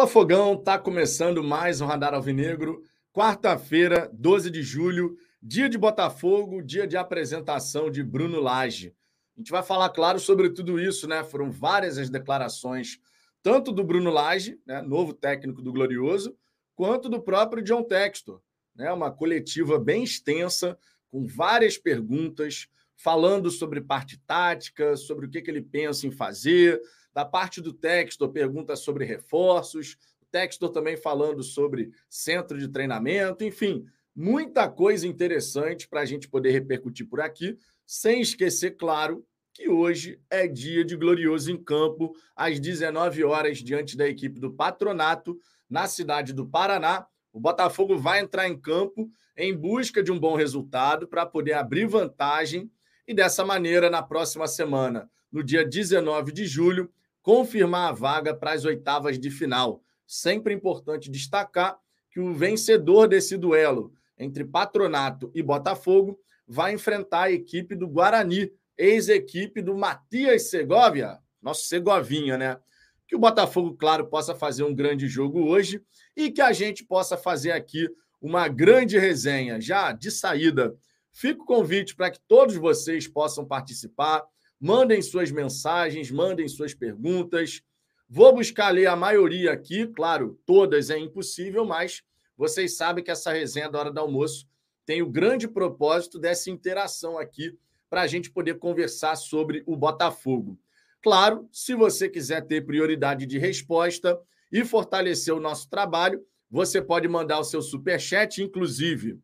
Fala Fogão, tá começando mais um Radar Alvinegro. Quarta-feira, 12 de julho, dia de Botafogo, dia de apresentação de Bruno Lage. A gente vai falar, claro, sobre tudo isso, né? Foram várias as declarações, tanto do Bruno Lage, né, novo técnico do Glorioso, quanto do próprio John Textor. Né? Uma coletiva bem extensa, com várias perguntas, falando sobre parte tática, sobre o que, que ele pensa em fazer, da parte do Textor, pergunta sobre reforços. O Textor também falando sobre centro de treinamento. Enfim, muita coisa interessante para a gente poder repercutir por aqui. Sem esquecer, claro, que hoje é dia de glorioso em campo, às 19 horas, diante da equipe do Patronato, na cidade do Paraná. O Botafogo vai entrar em campo em busca de um bom resultado para poder abrir vantagem e, dessa maneira, na próxima semana, no dia 19 de julho, confirmar a vaga para as oitavas de final. Sempre importante destacar que o vencedor desse duelo entre Patronato e Botafogo vai enfrentar a equipe do Guarani, ex-equipe do Matias Segovia, nosso Segovinha, né? Que o Botafogo, claro, possa fazer um grande jogo hoje e que a gente possa fazer aqui uma grande resenha já de saída. Fica o convite para que todos vocês possam participar. Mandem suas mensagens, mandem suas perguntas. Vou buscar ler a maioria aqui, claro, todas é impossível, mas vocês sabem que essa resenha da hora do almoço tem o grande propósito dessa interação aqui para a gente poder conversar sobre o Botafogo. Claro, se você quiser ter prioridade de resposta e fortalecer o nosso trabalho, você pode mandar o seu super chat, inclusive.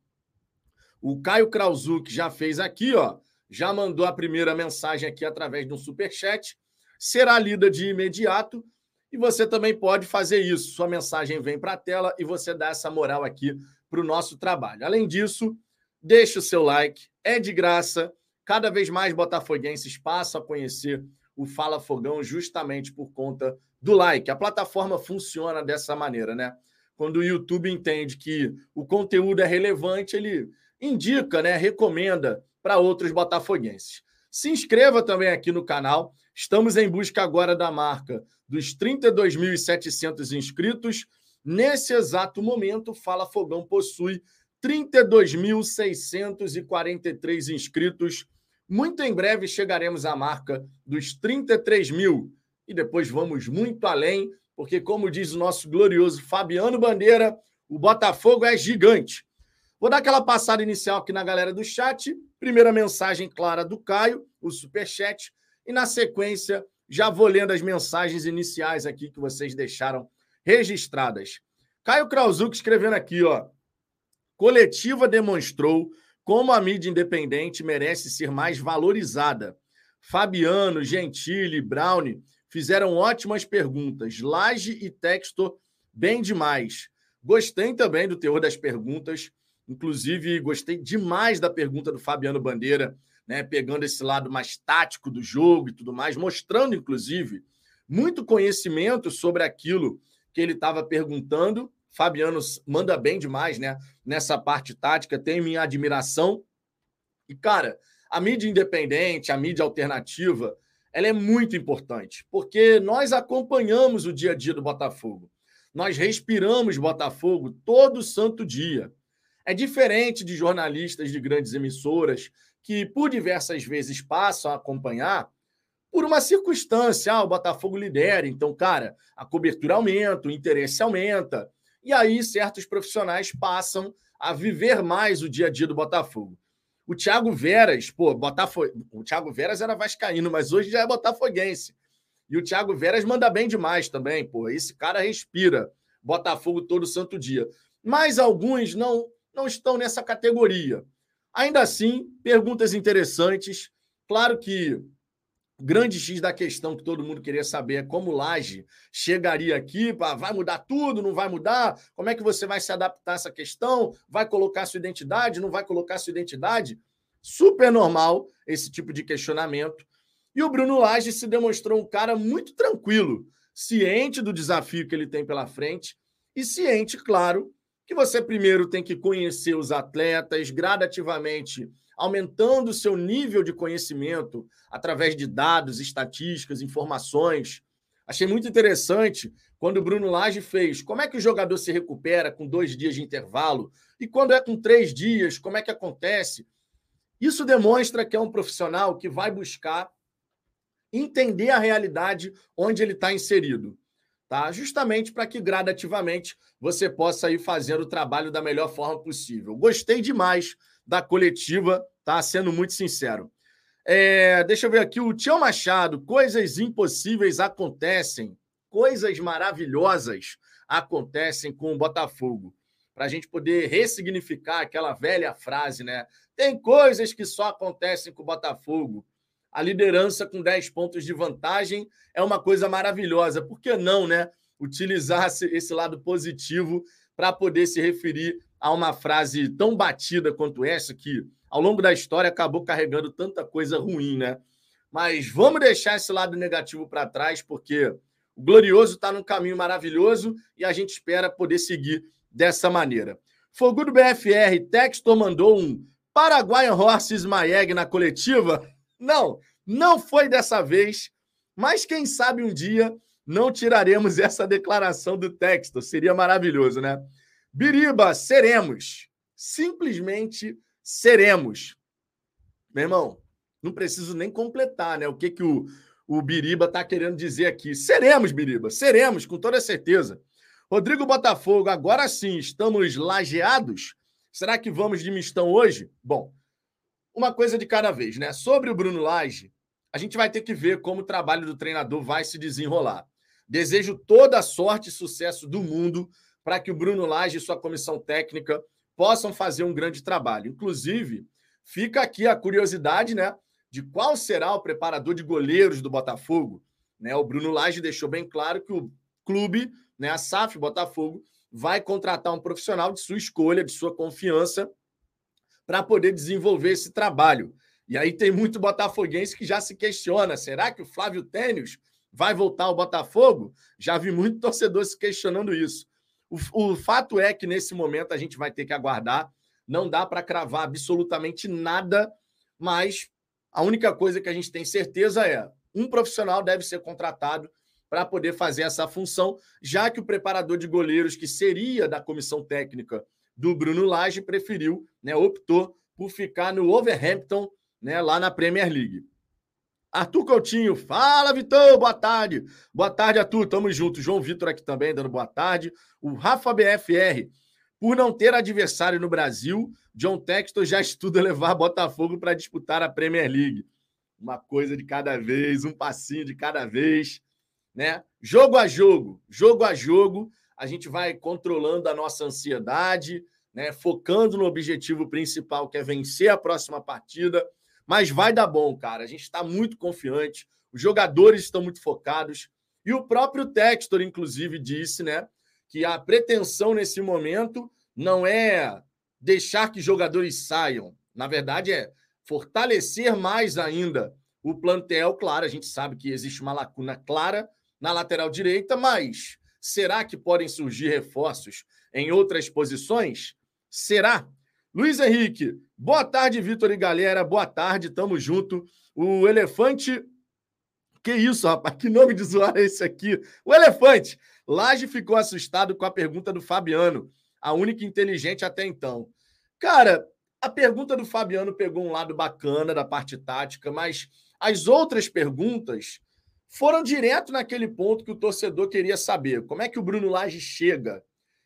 O Caio Krauzuk já fez aqui, ó já mandou a primeira mensagem aqui através de um super chat, será lida de imediato e você também pode fazer isso. Sua mensagem vem para a tela e você dá essa moral aqui para o nosso trabalho. Além disso, deixe o seu like, é de graça. Cada vez mais botafoguenses passam a conhecer o Fala Fogão justamente por conta do like. A plataforma funciona dessa maneira, né? Quando o YouTube entende que o conteúdo é relevante, ele indica, né, recomenda para outros botafoguenses. Se inscreva também aqui no canal. Estamos em busca agora da marca dos 32.700 inscritos. Nesse exato momento, Fala Fogão possui 32.643 inscritos. Muito em breve chegaremos à marca dos 33 mil. E depois vamos muito além, porque, como diz o nosso glorioso Fabiano Bandeira, o Botafogo é gigante. Vou dar aquela passada inicial aqui na galera do chat. Primeira mensagem clara do Caio, o superchat. E na sequência, já vou lendo as mensagens iniciais aqui que vocês deixaram registradas. Caio Krauzuk escrevendo aqui, ó. Coletiva demonstrou como a mídia independente merece ser mais valorizada. Fabiano, Gentili, Brownie fizeram ótimas perguntas. Laje e Textor, bem demais. Gostei também do teor das perguntas. Inclusive, gostei demais da pergunta do Fabiano Bandeira, né, pegando esse lado mais tático do jogo e tudo mais, mostrando, inclusive, muito conhecimento sobre aquilo que ele estava perguntando. Fabiano manda bem demais, né? Nessa parte tática, tem minha admiração. E, cara, a mídia independente, a mídia alternativa, ela é muito importante, porque nós acompanhamos o dia a dia do Botafogo. Nós respiramos Botafogo todo santo dia. É diferente de jornalistas de grandes emissoras que, por diversas vezes, passam a acompanhar por uma circunstância. Ah, o Botafogo lidera, então, cara, a cobertura aumenta, o interesse aumenta. E aí, certos profissionais passam a viver mais o dia a dia do Botafogo. O Thiago Veras, pô, Botafogo, o Thiago Veras era vascaíno, mas hoje já é botafoguense. E o Thiago Veras manda bem demais também, pô. Esse cara respira Botafogo todo santo dia. Mas alguns não não estão nessa categoria. Ainda assim, perguntas interessantes. Claro que o grande X da questão que todo mundo queria saber é como Laje chegaria aqui, vai mudar tudo, não vai mudar? Como é que você vai se adaptar a essa questão? Vai colocar sua identidade, não vai colocar sua identidade? Super normal esse tipo de questionamento. E o Bruno Lage se demonstrou um cara muito tranquilo, ciente do desafio que ele tem pela frente e ciente, claro, que você primeiro tem que conhecer os atletas gradativamente, aumentando o seu nível de conhecimento através de dados, estatísticas, informações. Achei muito interessante quando o Bruno Lage fez. Como é que o jogador se recupera com dois dias de intervalo? E quando é com três dias, como é que acontece? Isso demonstra que é um profissional que vai buscar entender a realidade onde ele está inserido, tá? Justamente para que gradativamente você possa ir fazendo o trabalho da melhor forma possível. Gostei demais da coletiva, tá? Sendo muito sincero. É, deixa eu ver aqui o Tião Machado. Coisas impossíveis acontecem, coisas maravilhosas acontecem com o Botafogo. Para a gente poder ressignificar aquela velha frase, né? Tem coisas que só acontecem com o Botafogo. A liderança com 10 pontos de vantagem é uma coisa maravilhosa. Por que não, né? Utilizar esse lado positivo para poder se referir a uma frase tão batida quanto essa, que ao longo da história acabou carregando tanta coisa ruim, né? Mas vamos deixar esse lado negativo para trás, porque o Glorioso está num caminho maravilhoso e a gente espera poder seguir dessa maneira. Fogudo BFR, Textor mandou um Paraguayan Horses Maeg na coletiva. Não, não foi dessa vez, mas quem sabe um dia não tiraremos essa declaração do texto. Seria maravilhoso, né? Biriba, seremos. Simplesmente seremos. Meu irmão, não preciso nem completar, né? O que, que o, o Biriba está querendo dizer aqui. Seremos, Biriba, seremos, com toda certeza. Rodrigo Botafogo, agora sim, estamos lajeados? Será que vamos de mistão hoje? Bom, uma coisa de cada vez, né? Sobre o Bruno Lage, a gente vai ter que ver como o trabalho do treinador vai se desenrolar. Desejo toda a sorte e sucesso do mundo para que o Bruno Lage e sua comissão técnica possam fazer um grande trabalho. Inclusive, fica aqui a curiosidade, né, de qual será o preparador de goleiros do Botafogo. Né? O Bruno Lage deixou bem claro que o clube, né, a SAF Botafogo, vai contratar um profissional de sua escolha, de sua confiança, para poder desenvolver esse trabalho. E aí tem muito botafoguense que já se questiona: será que o Flávio Tênis vai voltar ao Botafogo? Já vi muito torcedor se questionando isso. O, o fato é que nesse momento a gente vai ter que aguardar. Não dá para cravar absolutamente nada, mas a única coisa que a gente tem certeza é um profissional deve ser contratado para poder fazer essa função, já que o preparador de goleiros, que seria da comissão técnica do Bruno Lage preferiu, né, optou por ficar no Overhampton, né, lá na Premier League. Arthur Coutinho, fala Vitor, boa tarde. Boa tarde, Arthur, tamo junto. João Vitor aqui também dando boa tarde. O Rafa BFR, por não ter adversário no Brasil, John Textor já estuda levar Botafogo para disputar a Premier League. Uma coisa de cada vez, um passinho de cada vez, né? Jogo a jogo, jogo a jogo, a gente vai controlando a nossa ansiedade, né, focando no objetivo principal, que é vencer a próxima partida. Mas vai dar bom, cara. A gente está muito confiante, os jogadores estão muito focados. E o próprio Textor, inclusive, disse né, que a pretensão nesse momento não é deixar que jogadores saiam. Na verdade, é fortalecer mais ainda o plantel. Claro, a gente sabe que existe uma lacuna clara na lateral direita, mas Será que podem surgir reforços em outras posições? Será? Luiz Henrique, boa tarde, Vitor e galera. Boa tarde, tamo junto. O elefante. Que isso, rapaz? Que nome de zoar é esse aqui? O elefante. Laje ficou assustado com a pergunta do Fabiano, a única inteligente até então. Cara, a pergunta do Fabiano pegou um lado bacana da parte tática, mas as outras perguntas foram direto naquele ponto que o torcedor queria saber. Como é que o Bruno Lage chega?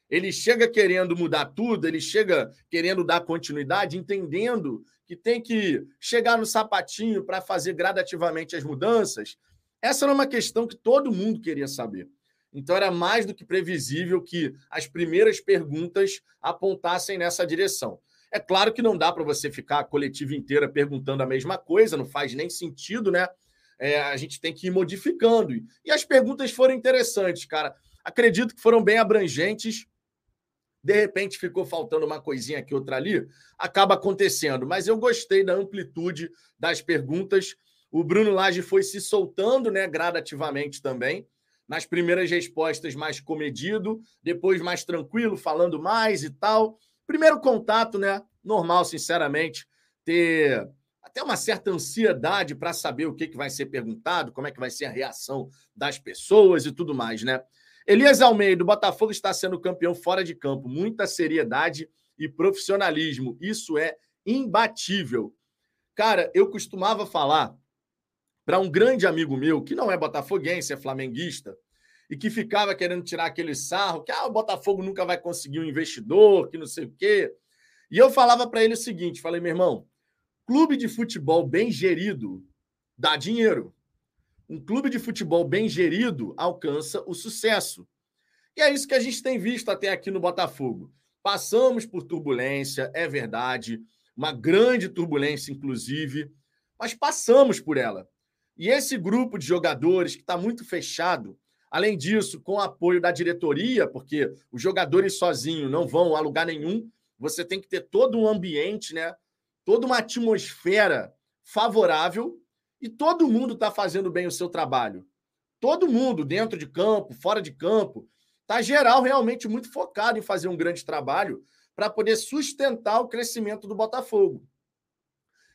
Ele chega querendo mudar tudo, ele chega querendo dar continuidade, entendendo que tem que chegar no sapatinho para fazer gradativamente as mudanças. Essa era uma questão que todo mundo queria saber. Então era mais do que previsível que as primeiras perguntas apontassem nessa direção. É claro que não dá para você ficar a coletiva inteira perguntando a mesma coisa, não faz nem sentido, né? É, a gente tem que ir modificando. E as perguntas foram interessantes, cara. Acredito que foram bem abrangentes. De repente ficou faltando uma coisinha aqui, outra ali. Acaba acontecendo. Mas eu gostei da amplitude das perguntas. O Bruno Lage foi se soltando né, gradativamente também. Nas primeiras respostas, mais comedido, depois mais tranquilo, falando mais e tal. Primeiro contato, né? Normal, sinceramente, ter até uma certa ansiedade para saber o que, que vai ser perguntado, como é que vai ser a reação das pessoas e tudo mais, né? Elias Almeida, o Botafogo está sendo campeão fora de campo. Muita seriedade e profissionalismo. Isso é imbatível. Cara, eu costumava falar para um grande amigo meu, que não é botafoguense, é flamenguista, e que ficava querendo tirar aquele sarro, que ah, o Botafogo nunca vai conseguir um investidor, que não sei o quê. E eu falava para ele o seguinte: falei, meu irmão, clube de futebol bem gerido dá dinheiro. Um clube de futebol bem gerido alcança o sucesso. E é isso que a gente tem visto até aqui no Botafogo. Passamos por turbulência, é verdade, uma grande turbulência, inclusive, mas passamos por ela. E esse grupo de jogadores que está muito fechado, além disso, com o apoio da diretoria, porque os jogadores sozinhos não vão a lugar nenhum, você tem que ter todo um ambiente, né? Toda uma atmosfera favorável e todo mundo está fazendo bem o seu trabalho. Todo mundo, dentro de campo, fora de campo, está geral realmente muito focado em fazer um grande trabalho para poder sustentar o crescimento do Botafogo.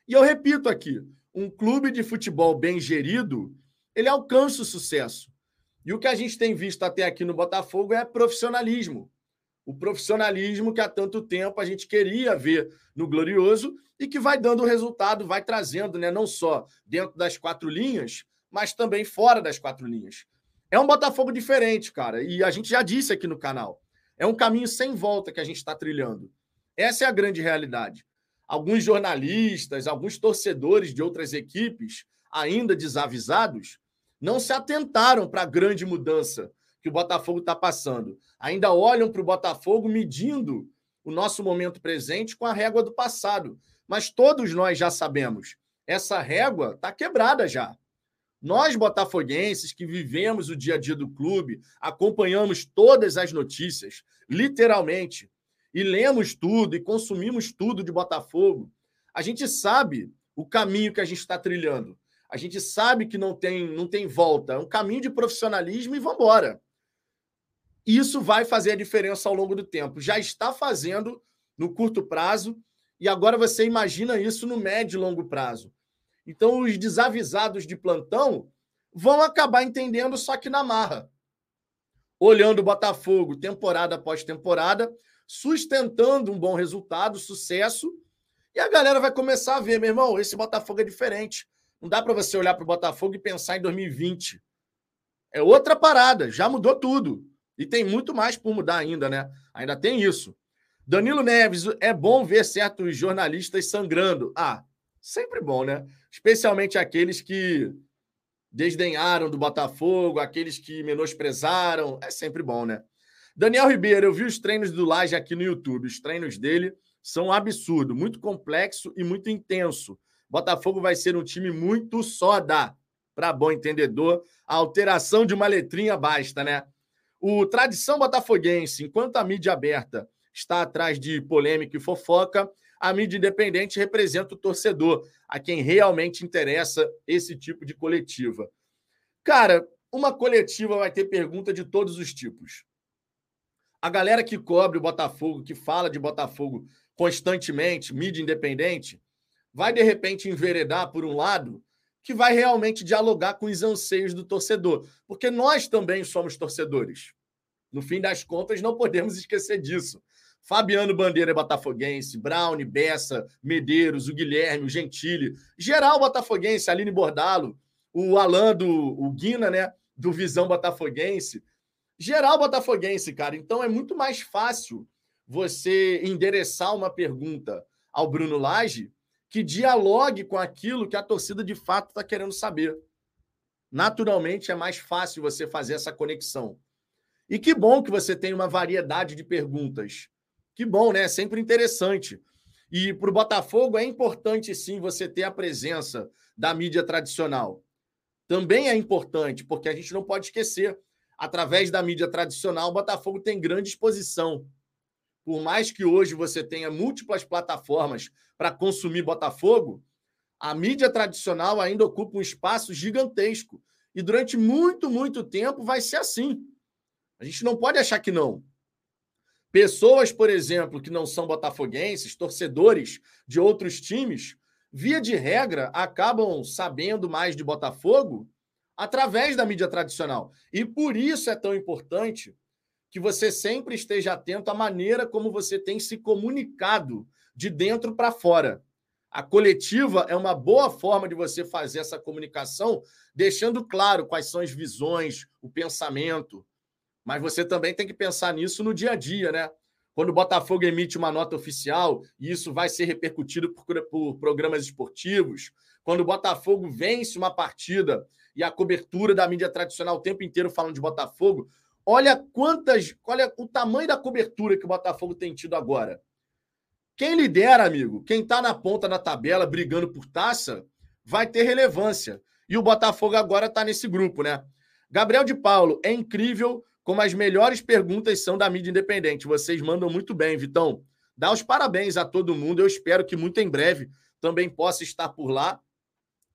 E eu repito aqui, um clube de futebol bem gerido, ele alcança o sucesso. E o que a gente tem visto até aqui no Botafogo é profissionalismo. O profissionalismo que há tanto tempo a gente queria ver no Glorioso e que vai dando resultado, vai trazendo, né, não só dentro das quatro linhas, mas também fora das quatro linhas. É um Botafogo diferente, cara, e a gente já disse aqui no canal. É um caminho sem volta que a gente está trilhando. Essa é a grande realidade. Alguns jornalistas, alguns torcedores de outras equipes, ainda desavisados, não se atentaram para a grande mudança que o Botafogo está passando. Ainda olham para o Botafogo medindo o nosso momento presente com a régua do passado. Mas todos nós já sabemos, essa régua está quebrada já. Nós, botafoguenses, que vivemos o dia a dia do clube, acompanhamos todas as notícias, literalmente, e lemos tudo e consumimos tudo de Botafogo, a gente sabe o caminho que a gente está trilhando. A gente sabe que não tem, não tem volta. É um caminho de profissionalismo e vamos Isso vai fazer a diferença ao longo do tempo. Já está fazendo no curto prazo e agora você imagina isso no médio e longo prazo. Então, os desavisados de plantão vão acabar entendendo só que na marra. Olhando o Botafogo temporada após temporada, sustentando um bom resultado, sucesso, e a galera vai começar a ver, meu irmão, esse Botafogo é diferente. Não dá para você olhar para o Botafogo e pensar em 2020. É outra parada, já mudou tudo. E tem muito mais por mudar ainda, né? Ainda tem isso. Danilo Neves, é bom ver certos jornalistas sangrando. Ah, sempre bom, né? Especialmente aqueles que desdenharam do Botafogo, aqueles que menosprezaram. É sempre bom, né? Daniel Ribeiro, eu vi os treinos do Laje aqui no YouTube. Os treinos dele são um absurdo, muito complexo e muito intenso. Botafogo vai ser um time muito soda. Para bom entendedor, a alteração de uma letrinha basta, né? O tradição botafoguense, enquanto a mídia aberta está atrás de polêmica e fofoca. A mídia independente representa o torcedor, a quem realmente interessa esse tipo de coletiva. Cara, uma coletiva vai ter pergunta de todos os tipos. A galera que cobre o Botafogo, que fala de Botafogo constantemente, mídia independente, vai de repente enveredar por um lado que vai realmente dialogar com os anseios do torcedor, porque nós também somos torcedores. No fim das contas, não podemos esquecer disso. Fabiano Bandeira é botafoguense, Brown, Bessa, Medeiros, o Guilherme, o Gentili, geral botafoguense, Aline Bordalo, o Alan do o Guina, né, do Visão Botafoguense. Geral botafoguense, cara. Então é muito mais fácil você endereçar uma pergunta ao Bruno Lage que dialogue com aquilo que a torcida de fato está querendo saber. Naturalmente é mais fácil você fazer essa conexão. E que bom que você tem uma variedade de perguntas que bom, né? Sempre interessante. E para o Botafogo é importante sim você ter a presença da mídia tradicional. Também é importante, porque a gente não pode esquecer, através da mídia tradicional, o Botafogo tem grande exposição. Por mais que hoje você tenha múltiplas plataformas para consumir Botafogo, a mídia tradicional ainda ocupa um espaço gigantesco. E durante muito, muito tempo vai ser assim. A gente não pode achar que não. Pessoas, por exemplo, que não são botafoguenses, torcedores de outros times, via de regra, acabam sabendo mais de Botafogo através da mídia tradicional. E por isso é tão importante que você sempre esteja atento à maneira como você tem se comunicado de dentro para fora. A coletiva é uma boa forma de você fazer essa comunicação, deixando claro quais são as visões, o pensamento. Mas você também tem que pensar nisso no dia a dia, né? Quando o Botafogo emite uma nota oficial, e isso vai ser repercutido por, por programas esportivos, quando o Botafogo vence uma partida e a cobertura da mídia tradicional o tempo inteiro falando de Botafogo, olha quantas, olha o tamanho da cobertura que o Botafogo tem tido agora. Quem lidera, amigo, quem está na ponta da tabela brigando por taça, vai ter relevância. E o Botafogo agora está nesse grupo, né? Gabriel de Paulo, é incrível como as melhores perguntas são da mídia independente. Vocês mandam muito bem, Vitão. Dá os parabéns a todo mundo. Eu espero que muito em breve também possa estar por lá.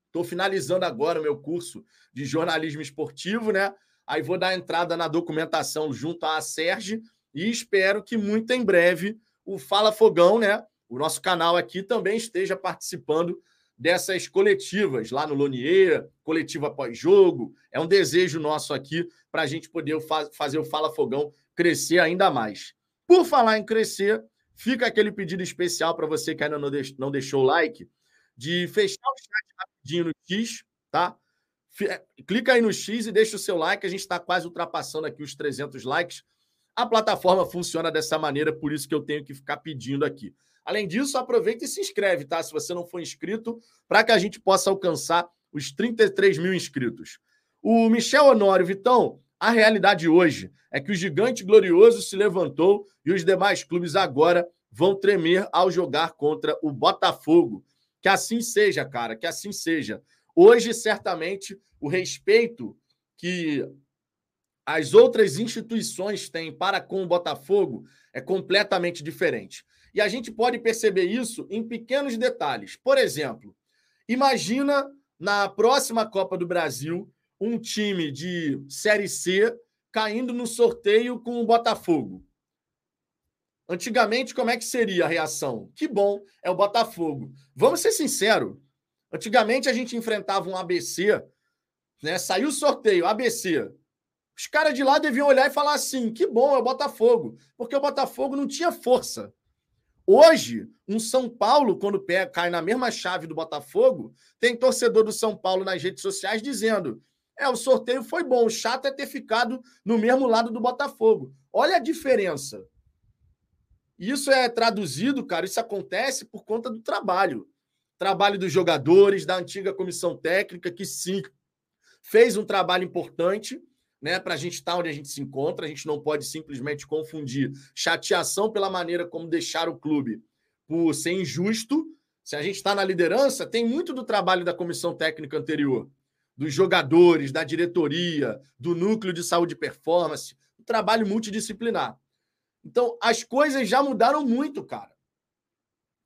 Estou finalizando agora o meu curso de jornalismo esportivo, né? Aí vou dar entrada na documentação junto à Serge e espero que muito em breve o Fala Fogão, né? O nosso canal aqui também esteja participando dessas coletivas lá no Lonier, coletiva pós-jogo. É um desejo nosso aqui para a gente poder fazer o Fala Fogão crescer ainda mais. Por falar em crescer, fica aquele pedido especial para você que ainda não deixou o like, de fechar o chat rapidinho no X, tá? É, clica aí no X e deixa o seu like. A gente está quase ultrapassando aqui os 300 likes. A plataforma funciona dessa maneira, por isso que eu tenho que ficar pedindo aqui. Além disso, aproveita e se inscreve, tá? Se você não for inscrito, para que a gente possa alcançar os 33 mil inscritos. O Michel Honório, Vitão, a realidade hoje é que o gigante glorioso se levantou e os demais clubes agora vão tremer ao jogar contra o Botafogo. Que assim seja, cara, que assim seja. Hoje, certamente, o respeito que as outras instituições têm para com o Botafogo é completamente diferente. E a gente pode perceber isso em pequenos detalhes. Por exemplo, imagina na próxima Copa do Brasil um time de Série C caindo no sorteio com o Botafogo. Antigamente, como é que seria a reação? Que bom, é o Botafogo. Vamos ser sinceros. Antigamente a gente enfrentava um ABC, né? Saiu o sorteio, ABC. Os caras de lá deviam olhar e falar assim: que bom, é o Botafogo. Porque o Botafogo não tinha força. Hoje, um São Paulo, quando cai na mesma chave do Botafogo, tem torcedor do São Paulo nas redes sociais dizendo: é, o sorteio foi bom, o chato é ter ficado no mesmo lado do Botafogo. Olha a diferença. Isso é traduzido, cara, isso acontece por conta do trabalho. Trabalho dos jogadores, da antiga comissão técnica, que sim, fez um trabalho importante né, para a gente estar onde a gente se encontra. A gente não pode simplesmente confundir chateação pela maneira como deixar o clube por ser injusto. Se a gente está na liderança, tem muito do trabalho da comissão técnica anterior, dos jogadores, da diretoria, do núcleo de saúde e performance, um trabalho multidisciplinar. Então, as coisas já mudaram muito, cara.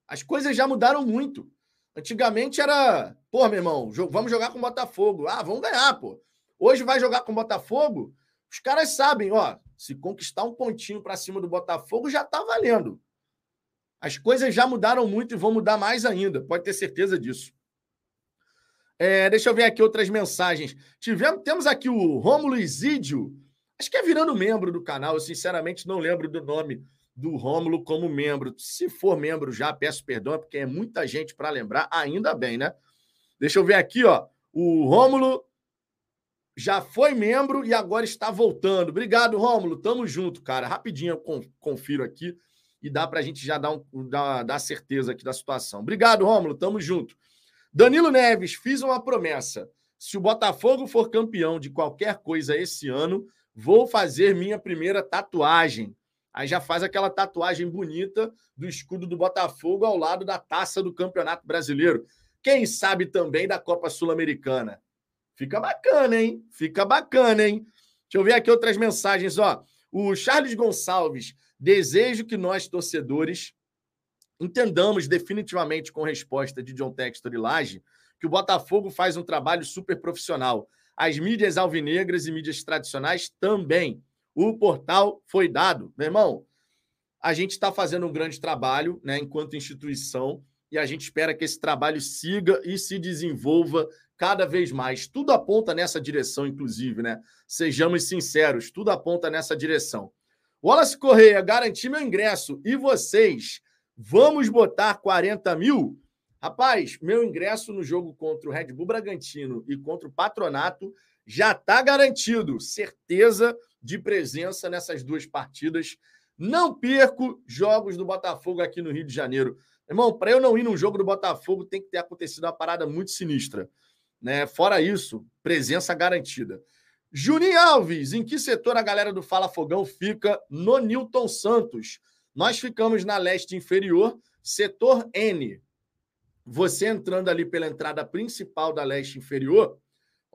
As coisas já mudaram muito. Antigamente era, pô, meu irmão, vamos jogar com o Botafogo. Ah, vamos ganhar, pô. Hoje vai jogar com o Botafogo. Os caras sabem, ó, se conquistar um pontinho para cima do Botafogo já está valendo. As coisas já mudaram muito e vão mudar mais ainda, pode ter certeza disso. É, deixa eu ver aqui outras mensagens. Tivemos, temos aqui o Rômulo Isídio, acho que é virando membro do canal. Eu sinceramente não lembro do nome do Rômulo como membro. Se for membro já, peço perdão, porque é muita gente para lembrar, ainda bem, né? Deixa eu ver aqui, ó. O Rômulo já foi membro e agora está voltando. Obrigado, Rômulo. Tamo junto, cara. Rapidinho eu confiro aqui e dá para a gente já dar, um, dar, dar certeza aqui da situação. Obrigado, Rômulo. Tamo junto. Danilo Neves, fiz uma promessa. Se o Botafogo for campeão de qualquer coisa esse ano, vou fazer minha primeira tatuagem. Aí já faz aquela tatuagem bonita do escudo do Botafogo ao lado da taça do Campeonato Brasileiro. Quem sabe também da Copa Sul-Americana. Fica bacana, hein? Fica bacana, hein? Deixa eu ver aqui outras mensagens, ó. O Charles Gonçalves, desejo que nós, torcedores, entendamos definitivamente com resposta de John Textor e Laje que o Botafogo faz um trabalho super profissional. As mídias alvinegras e mídias tradicionais também. O portal foi dado. Meu irmão, a gente está fazendo um grande trabalho, né, enquanto instituição, e a gente espera que esse trabalho siga e se desenvolva cada vez mais. Tudo aponta nessa direção, inclusive, né? Sejamos sinceros, tudo aponta nessa direção. Wallace Correia, garanti meu ingresso. E vocês? Vamos botar 40 mil? Rapaz, meu ingresso no jogo contra o Red Bull Bragantino e contra o Patronato já está garantido. Certeza de presença nessas duas partidas. Não perco jogos do Botafogo aqui no Rio de Janeiro. Irmão, para eu não ir num jogo do Botafogo, tem que ter acontecido uma parada muito sinistra. Né? Fora isso, presença garantida. Juninho Alves, em que setor a galera do Fala Fogão fica? No Newton Santos. Nós ficamos na leste inferior, setor N. Você entrando ali pela entrada principal da leste inferior,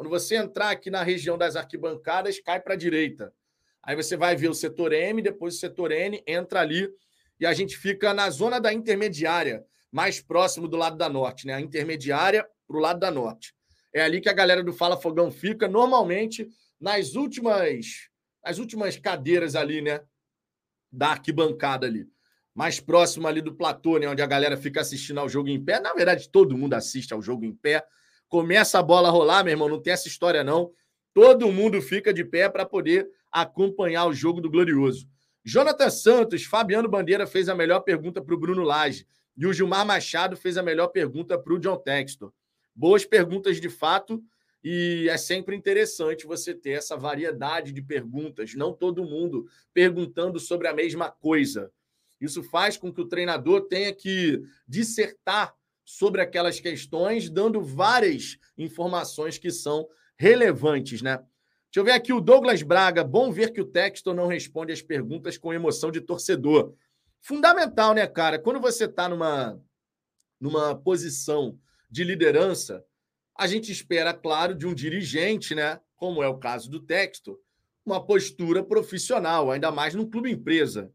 quando você entrar aqui na região das arquibancadas, cai para a direita. Aí você vai ver o setor M, depois o setor N, entra ali e a gente fica na zona da intermediária, mais próximo do lado da norte, né? A intermediária para o lado da norte. É ali que a galera do Fala Fogão fica, normalmente nas últimas, nas últimas cadeiras ali, né? Da arquibancada ali. Mais próximo ali do platô, né? Onde a galera fica assistindo ao jogo em pé. Na verdade, todo mundo assiste ao jogo em pé. Começa a bola a rolar, meu irmão, não tem essa história, não. Todo mundo fica de pé para poder acompanhar o jogo do Glorioso. Jonathan Santos, Fabiano Bandeira fez a melhor pergunta para o Bruno Lage. E o Gilmar Machado fez a melhor pergunta para o John Textor. Boas perguntas de fato. E é sempre interessante você ter essa variedade de perguntas, não todo mundo perguntando sobre a mesma coisa. Isso faz com que o treinador tenha que dissertar sobre aquelas questões, dando várias informações que são relevantes, né? Deixa eu ver aqui o Douglas Braga. Bom ver que o texto não responde as perguntas com emoção de torcedor. Fundamental, né, cara? Quando você está numa, numa posição de liderança, a gente espera, claro, de um dirigente, né? Como é o caso do texto, uma postura profissional, ainda mais num clube empresa.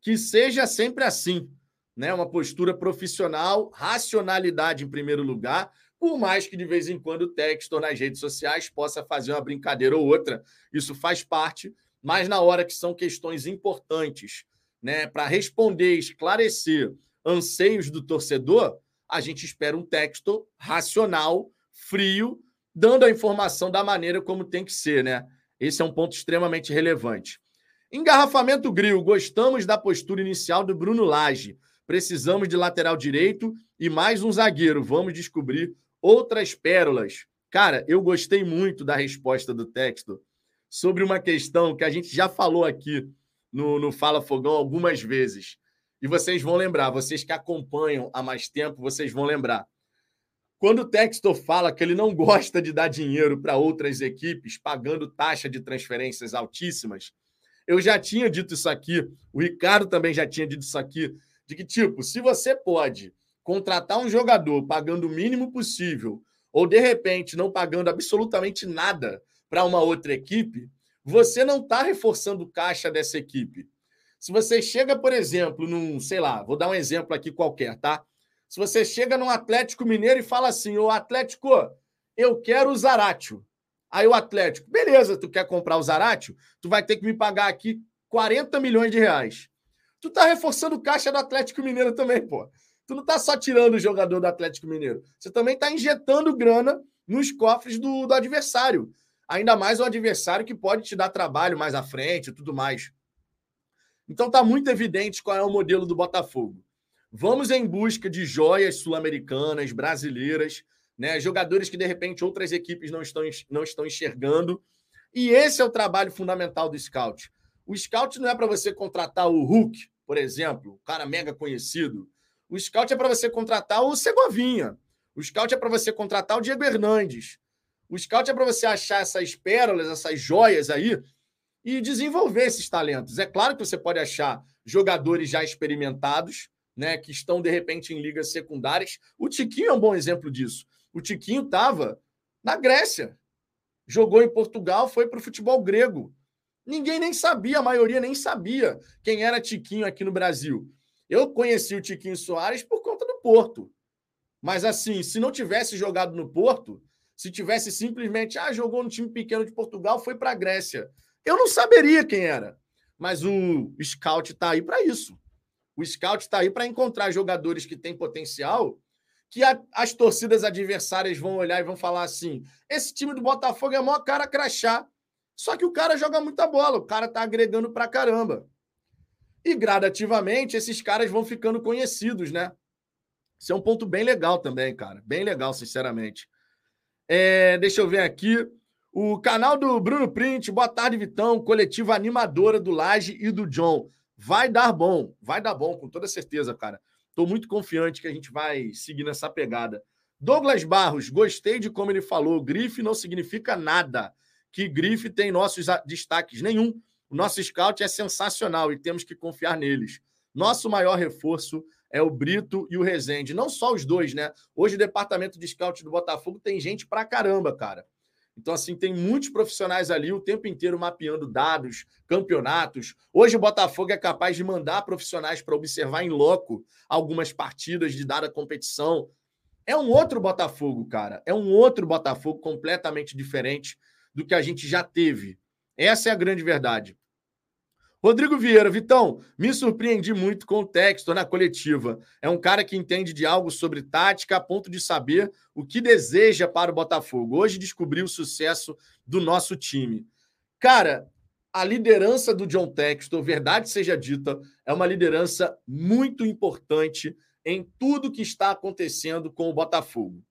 Que seja sempre assim, né? Uma postura profissional, racionalidade em primeiro lugar, por mais que de vez em quando o texto nas redes sociais possa fazer uma brincadeira ou outra, isso faz parte, mas na hora que são questões importantes, né, para responder, esclarecer anseios do torcedor, a gente espera um texto racional, frio, dando a informação da maneira como tem que ser, né? Esse é um ponto extremamente relevante. Engarrafamento Grill, gostamos da postura inicial do Bruno Lage. Precisamos de lateral direito e mais um zagueiro. Vamos descobrir outras pérolas. Cara, eu gostei muito da resposta do texto sobre uma questão que a gente já falou aqui no, no Fala Fogão algumas vezes. E vocês vão lembrar, vocês que acompanham há mais tempo, vocês vão lembrar. Quando o Textor fala que ele não gosta de dar dinheiro para outras equipes, pagando taxa de transferências altíssimas, eu já tinha dito isso aqui, o Ricardo também já tinha dito isso aqui, de que, tipo, se você pode contratar um jogador pagando o mínimo possível, ou de repente não pagando absolutamente nada para uma outra equipe, você não está reforçando o caixa dessa equipe. Se você chega, por exemplo, num, sei lá, vou dar um exemplo aqui qualquer, tá? Se você chega num Atlético Mineiro e fala assim, ô Atlético, eu quero o Zaratio. Aí o Atlético, beleza, tu quer comprar o Zaratio? Tu vai ter que me pagar aqui 40 milhões de reais. Tu tá reforçando o caixa do Atlético Mineiro também, pô. Tu não tá só tirando o jogador do Atlético Mineiro. Você também tá injetando grana nos cofres do, do adversário. Ainda mais o adversário que pode te dar trabalho mais à frente e tudo mais. Então tá muito evidente qual é o modelo do Botafogo. Vamos em busca de joias sul-americanas, brasileiras, né? jogadores que de repente outras equipes não estão, não estão enxergando. E esse é o trabalho fundamental do scout. O scout não é para você contratar o Hulk, por exemplo, um cara mega conhecido. O scout é para você contratar o Segovinha. O scout é para você contratar o Diego Hernandes. O scout é para você achar essas pérolas, essas joias aí e desenvolver esses talentos. É claro que você pode achar jogadores já experimentados, né, que estão de repente em ligas secundárias. O Tiquinho é um bom exemplo disso. O Tiquinho estava na Grécia, jogou em Portugal, foi para o futebol grego. Ninguém nem sabia, a maioria nem sabia quem era Tiquinho aqui no Brasil. Eu conheci o Tiquinho Soares por conta do Porto. Mas assim, se não tivesse jogado no Porto, se tivesse simplesmente, ah, jogou no time pequeno de Portugal, foi para a Grécia. Eu não saberia quem era. Mas o scout está aí para isso. O scout está aí para encontrar jogadores que têm potencial, que a, as torcidas adversárias vão olhar e vão falar assim: esse time do Botafogo é maior cara crachá. Só que o cara joga muita bola, o cara tá agregando pra caramba. E gradativamente esses caras vão ficando conhecidos, né? Isso é um ponto bem legal também, cara. Bem legal, sinceramente. É, deixa eu ver aqui. O canal do Bruno Print, boa tarde, Vitão. Coletiva animadora do Laje e do John. Vai dar bom, vai dar bom, com toda certeza, cara. Estou muito confiante que a gente vai seguir nessa pegada. Douglas Barros, gostei de como ele falou. Grife não significa nada. Que grife tem nossos destaques nenhum. O nosso scout é sensacional e temos que confiar neles. Nosso maior reforço é o Brito e o Rezende. Não só os dois, né? Hoje o departamento de scout do Botafogo tem gente pra caramba, cara. Então, assim, tem muitos profissionais ali o tempo inteiro mapeando dados, campeonatos. Hoje o Botafogo é capaz de mandar profissionais para observar em loco algumas partidas de dada competição. É um outro Botafogo, cara. É um outro Botafogo completamente diferente do que a gente já teve. Essa é a grande verdade. Rodrigo Vieira, Vitão, me surpreendi muito com o Textor na coletiva. É um cara que entende de algo sobre tática a ponto de saber o que deseja para o Botafogo. Hoje descobriu o sucesso do nosso time. Cara, a liderança do John Textor, verdade seja dita, é uma liderança muito importante em tudo que está acontecendo com o Botafogo.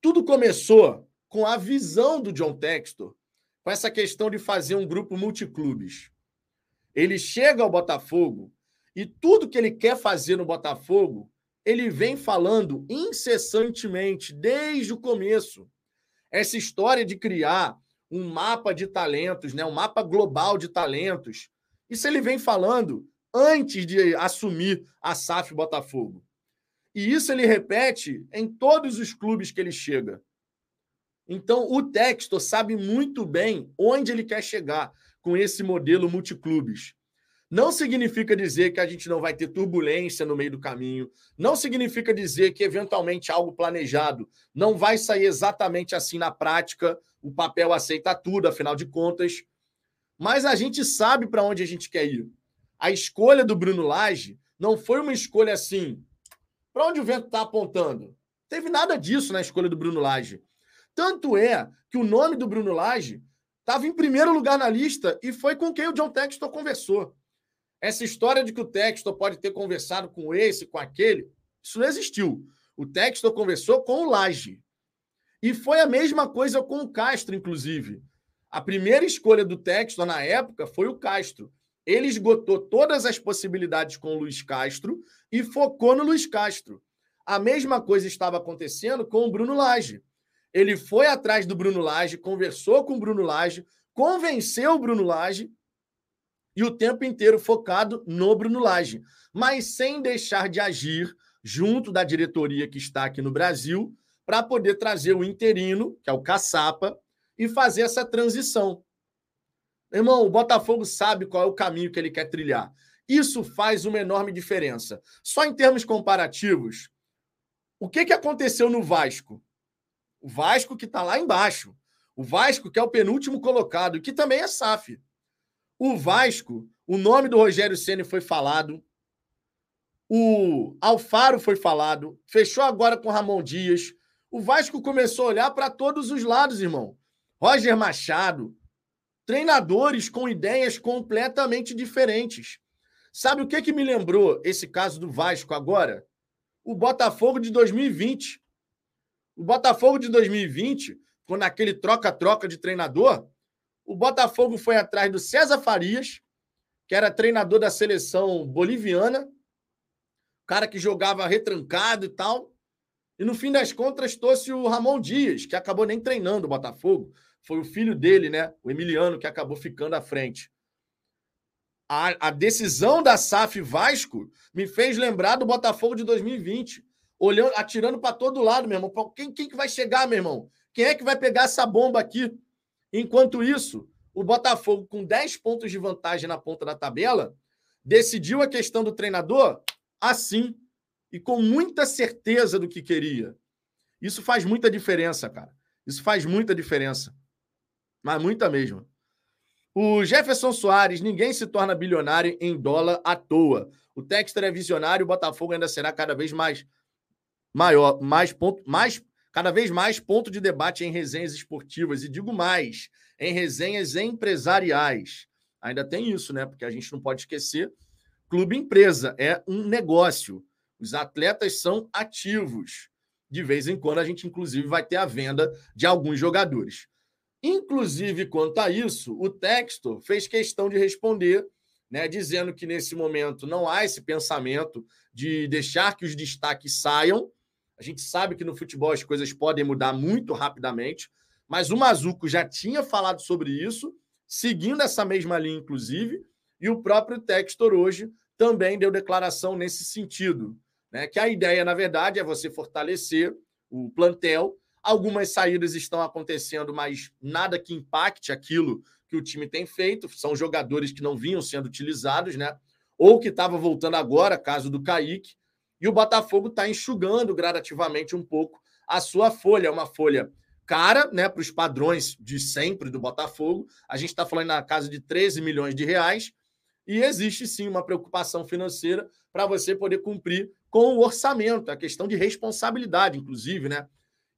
Tudo começou com a visão do John Textor, com essa questão de fazer um grupo multiclubes. Ele chega ao Botafogo e tudo que ele quer fazer no Botafogo, ele vem falando incessantemente, desde o começo. Essa história de criar um mapa de talentos, né? um mapa global de talentos, isso ele vem falando antes de assumir a SAF Botafogo. E isso ele repete em todos os clubes que ele chega. Então, o Textor sabe muito bem onde ele quer chegar com esse modelo multiclubes. Não significa dizer que a gente não vai ter turbulência no meio do caminho. Não significa dizer que, eventualmente, algo planejado não vai sair exatamente assim na prática. O papel aceita tudo, afinal de contas. Mas a gente sabe para onde a gente quer ir. A escolha do Bruno Lage não foi uma escolha assim. Para onde o vento está apontando? Teve nada disso na escolha do Bruno Lage. Tanto é que o nome do Bruno Lage Estava em primeiro lugar na lista e foi com quem o John Textor conversou. Essa história de que o Textor pode ter conversado com esse, com aquele, isso não existiu. O Textor conversou com o Laje. E foi a mesma coisa com o Castro, inclusive. A primeira escolha do Textor na época foi o Castro. Ele esgotou todas as possibilidades com o Luiz Castro e focou no Luiz Castro. A mesma coisa estava acontecendo com o Bruno Lage. Ele foi atrás do Bruno Lage, conversou com o Bruno Lage, convenceu o Bruno Lage e o tempo inteiro focado no Bruno Lage, mas sem deixar de agir junto da diretoria que está aqui no Brasil para poder trazer o interino, que é o Caçapa, e fazer essa transição. Irmão, o Botafogo sabe qual é o caminho que ele quer trilhar. Isso faz uma enorme diferença. Só em termos comparativos, o que, que aconteceu no Vasco? O Vasco que está lá embaixo. O Vasco que é o penúltimo colocado, que também é SAF. O Vasco, o nome do Rogério Ceni foi falado. O Alfaro foi falado. Fechou agora com Ramon Dias. O Vasco começou a olhar para todos os lados, irmão. Roger Machado, treinadores com ideias completamente diferentes. Sabe o que, que me lembrou esse caso do Vasco agora? O Botafogo de 2020. O Botafogo de 2020, quando aquele troca-troca de treinador, o Botafogo foi atrás do César Farias, que era treinador da seleção boliviana, cara que jogava retrancado e tal. E no fim das contas trouxe o Ramon Dias, que acabou nem treinando o Botafogo. Foi o filho dele, né? O Emiliano, que acabou ficando à frente. A, a decisão da SAF Vasco me fez lembrar do Botafogo de 2020 olhando, atirando para todo lado, meu irmão. Quem, quem que vai chegar, meu irmão? Quem é que vai pegar essa bomba aqui? Enquanto isso, o Botafogo, com 10 pontos de vantagem na ponta da tabela, decidiu a questão do treinador assim e com muita certeza do que queria. Isso faz muita diferença, cara. Isso faz muita diferença. Mas muita mesmo. O Jefferson Soares, ninguém se torna bilionário em dólar à toa. O Texter é visionário, o Botafogo ainda será cada vez mais maior, mais ponto, mais cada vez mais ponto de debate em resenhas esportivas e digo mais, em resenhas empresariais. Ainda tem isso, né? Porque a gente não pode esquecer, clube empresa é um negócio. Os atletas são ativos. De vez em quando a gente inclusive vai ter a venda de alguns jogadores. Inclusive, quanto a isso, o Textor fez questão de responder, né, dizendo que nesse momento não há esse pensamento de deixar que os destaques saiam, a gente sabe que no futebol as coisas podem mudar muito rapidamente, mas o Mazuco já tinha falado sobre isso, seguindo essa mesma linha, inclusive, e o próprio Textor hoje também deu declaração nesse sentido. Né? Que a ideia, na verdade, é você fortalecer o plantel. Algumas saídas estão acontecendo, mas nada que impacte aquilo que o time tem feito. São jogadores que não vinham sendo utilizados, né? Ou que estavam voltando agora, caso do Kaique. E o Botafogo está enxugando gradativamente um pouco a sua folha. É uma folha cara, né, para os padrões de sempre do Botafogo. A gente está falando na casa de 13 milhões de reais. E existe sim uma preocupação financeira para você poder cumprir com o orçamento, a questão de responsabilidade, inclusive, né?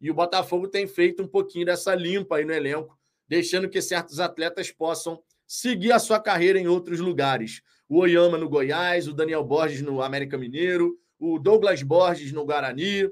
E o Botafogo tem feito um pouquinho dessa limpa aí no elenco, deixando que certos atletas possam seguir a sua carreira em outros lugares. O Oyama no Goiás, o Daniel Borges no América Mineiro, o Douglas Borges no Guarani,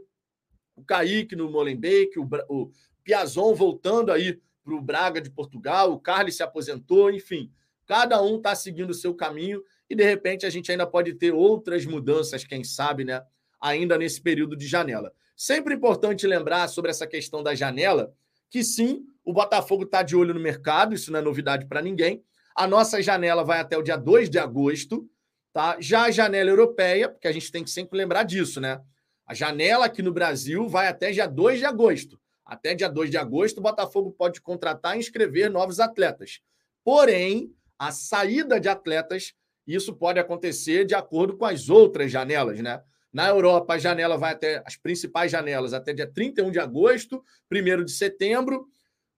o Kaique no Molenbeek, o, o Piazon voltando aí para o Braga de Portugal, o Carlos se aposentou, enfim. Cada um está seguindo o seu caminho e, de repente, a gente ainda pode ter outras mudanças, quem sabe, né? Ainda nesse período de janela. Sempre importante lembrar sobre essa questão da janela, que sim, o Botafogo está de olho no mercado, isso não é novidade para ninguém. A nossa janela vai até o dia 2 de agosto, tá? Já a janela europeia, porque a gente tem que sempre lembrar disso, né? A janela aqui no Brasil vai até dia 2 de agosto. Até dia 2 de agosto, o Botafogo pode contratar e inscrever novos atletas. Porém, a saída de atletas, isso pode acontecer de acordo com as outras janelas, né? Na Europa, a janela vai até as principais janelas até dia 31 de agosto, 1 de setembro.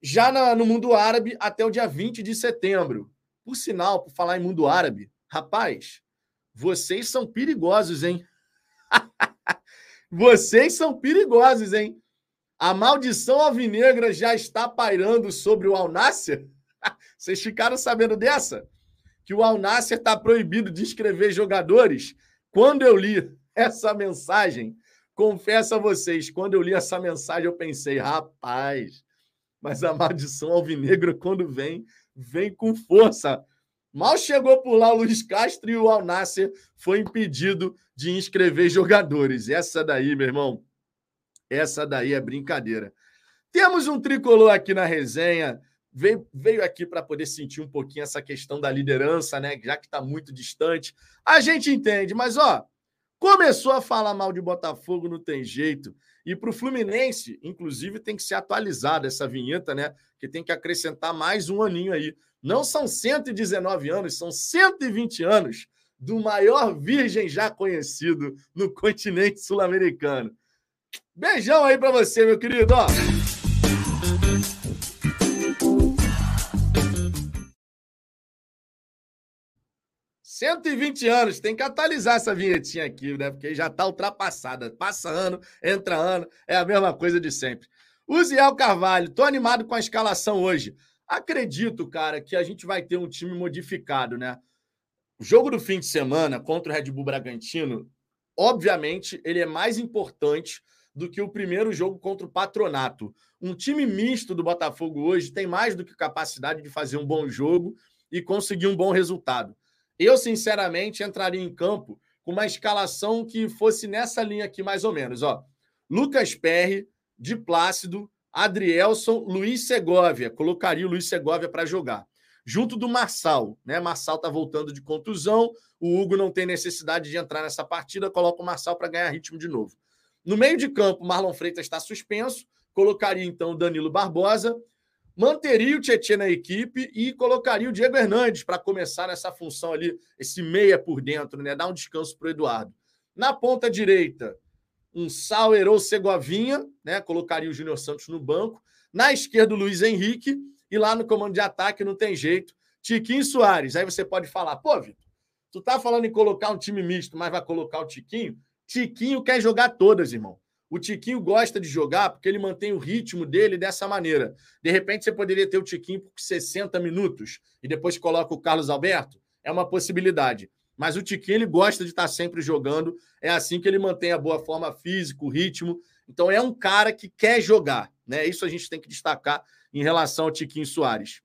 Já na, no mundo árabe, até o dia 20 de setembro. Por sinal, por falar em mundo árabe, rapaz, vocês são perigosos, hein? vocês são perigosos, hein? A maldição alvinegra já está pairando sobre o Al Nasser? Vocês ficaram sabendo dessa? Que o Al Nasser está proibido de inscrever jogadores? Quando eu li essa mensagem, confesso a vocês, quando eu li essa mensagem, eu pensei, rapaz, mas a maldição alvinegra, quando vem, vem com força. Mal chegou por lá o Luiz Castro e o Al Nasser foi impedido de inscrever jogadores. Essa daí, meu irmão, essa daí é brincadeira. Temos um tricolor aqui na resenha veio, veio aqui para poder sentir um pouquinho essa questão da liderança, né? Já que está muito distante. A gente entende, mas ó, começou a falar mal de Botafogo, não tem jeito. E para o Fluminense, inclusive, tem que ser atualizada essa vinheta, né? Que tem que acrescentar mais um aninho aí. Não são 119 anos, são 120 anos do maior virgem já conhecido no continente sul-americano. Beijão aí para você, meu querido. Ó. 120 anos, tem que atualizar essa vinhetinha aqui, né? Porque já está ultrapassada. Passa ano, entra ano, é a mesma coisa de sempre. Uziel Carvalho, tô animado com a escalação hoje. Acredito, cara, que a gente vai ter um time modificado, né? O jogo do fim de semana contra o Red Bull Bragantino, obviamente, ele é mais importante do que o primeiro jogo contra o Patronato. Um time misto do Botafogo hoje tem mais do que capacidade de fazer um bom jogo e conseguir um bom resultado. Eu, sinceramente, entraria em campo com uma escalação que fosse nessa linha aqui, mais ou menos. Ó. Lucas Perry, de Plácido, Adrielson, Luiz Segovia. Colocaria o Luiz Segovia para jogar. Junto do Marçal. Né? Marçal está voltando de contusão. O Hugo não tem necessidade de entrar nessa partida. Coloca o Marçal para ganhar ritmo de novo. No meio de campo, Marlon Freitas está suspenso. Colocaria então Danilo Barbosa manteria o Tietchan na equipe e colocaria o Diego Hernandes para começar nessa função ali, esse meia por dentro, né? Dar um descanso para o Eduardo. Na ponta direita, um Sauer ou Segovinha, né? Colocaria o Júnior Santos no banco. Na esquerda, o Luiz Henrique. E lá no comando de ataque, não tem jeito. Tiquinho Soares. Aí você pode falar, pô, Vitor, tu tá falando em colocar um time misto, mas vai colocar o Tiquinho? Tiquinho quer jogar todas, irmão. O Tiquinho gosta de jogar porque ele mantém o ritmo dele dessa maneira. De repente, você poderia ter o Tiquinho por 60 minutos e depois coloca o Carlos Alberto. É uma possibilidade. Mas o Tiquinho ele gosta de estar sempre jogando. É assim que ele mantém a boa forma física, o ritmo. Então é um cara que quer jogar. Né? Isso a gente tem que destacar em relação ao Tiquinho Soares.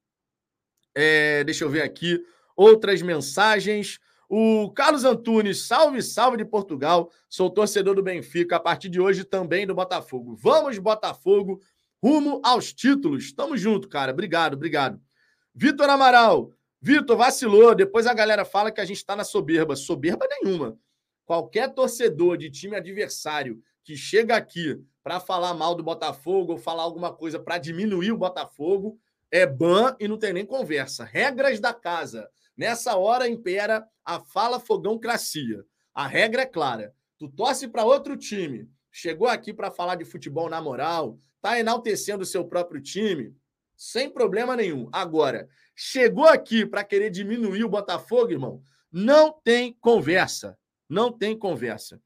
É, deixa eu ver aqui outras mensagens. O Carlos Antunes, salve, salve de Portugal. Sou torcedor do Benfica, a partir de hoje também do Botafogo. Vamos, Botafogo, rumo aos títulos. Tamo junto, cara. Obrigado, obrigado. Vitor Amaral. Vitor, vacilou. Depois a galera fala que a gente está na soberba. Soberba nenhuma. Qualquer torcedor de time adversário que chega aqui para falar mal do Botafogo ou falar alguma coisa para diminuir o Botafogo é ban e não tem nem conversa. Regras da casa. Nessa hora impera a fala fogão cracia. A regra é clara. Tu torce para outro time, chegou aqui para falar de futebol na moral, tá enaltecendo o seu próprio time, sem problema nenhum. Agora, chegou aqui para querer diminuir o Botafogo, irmão, não tem conversa. Não tem conversa.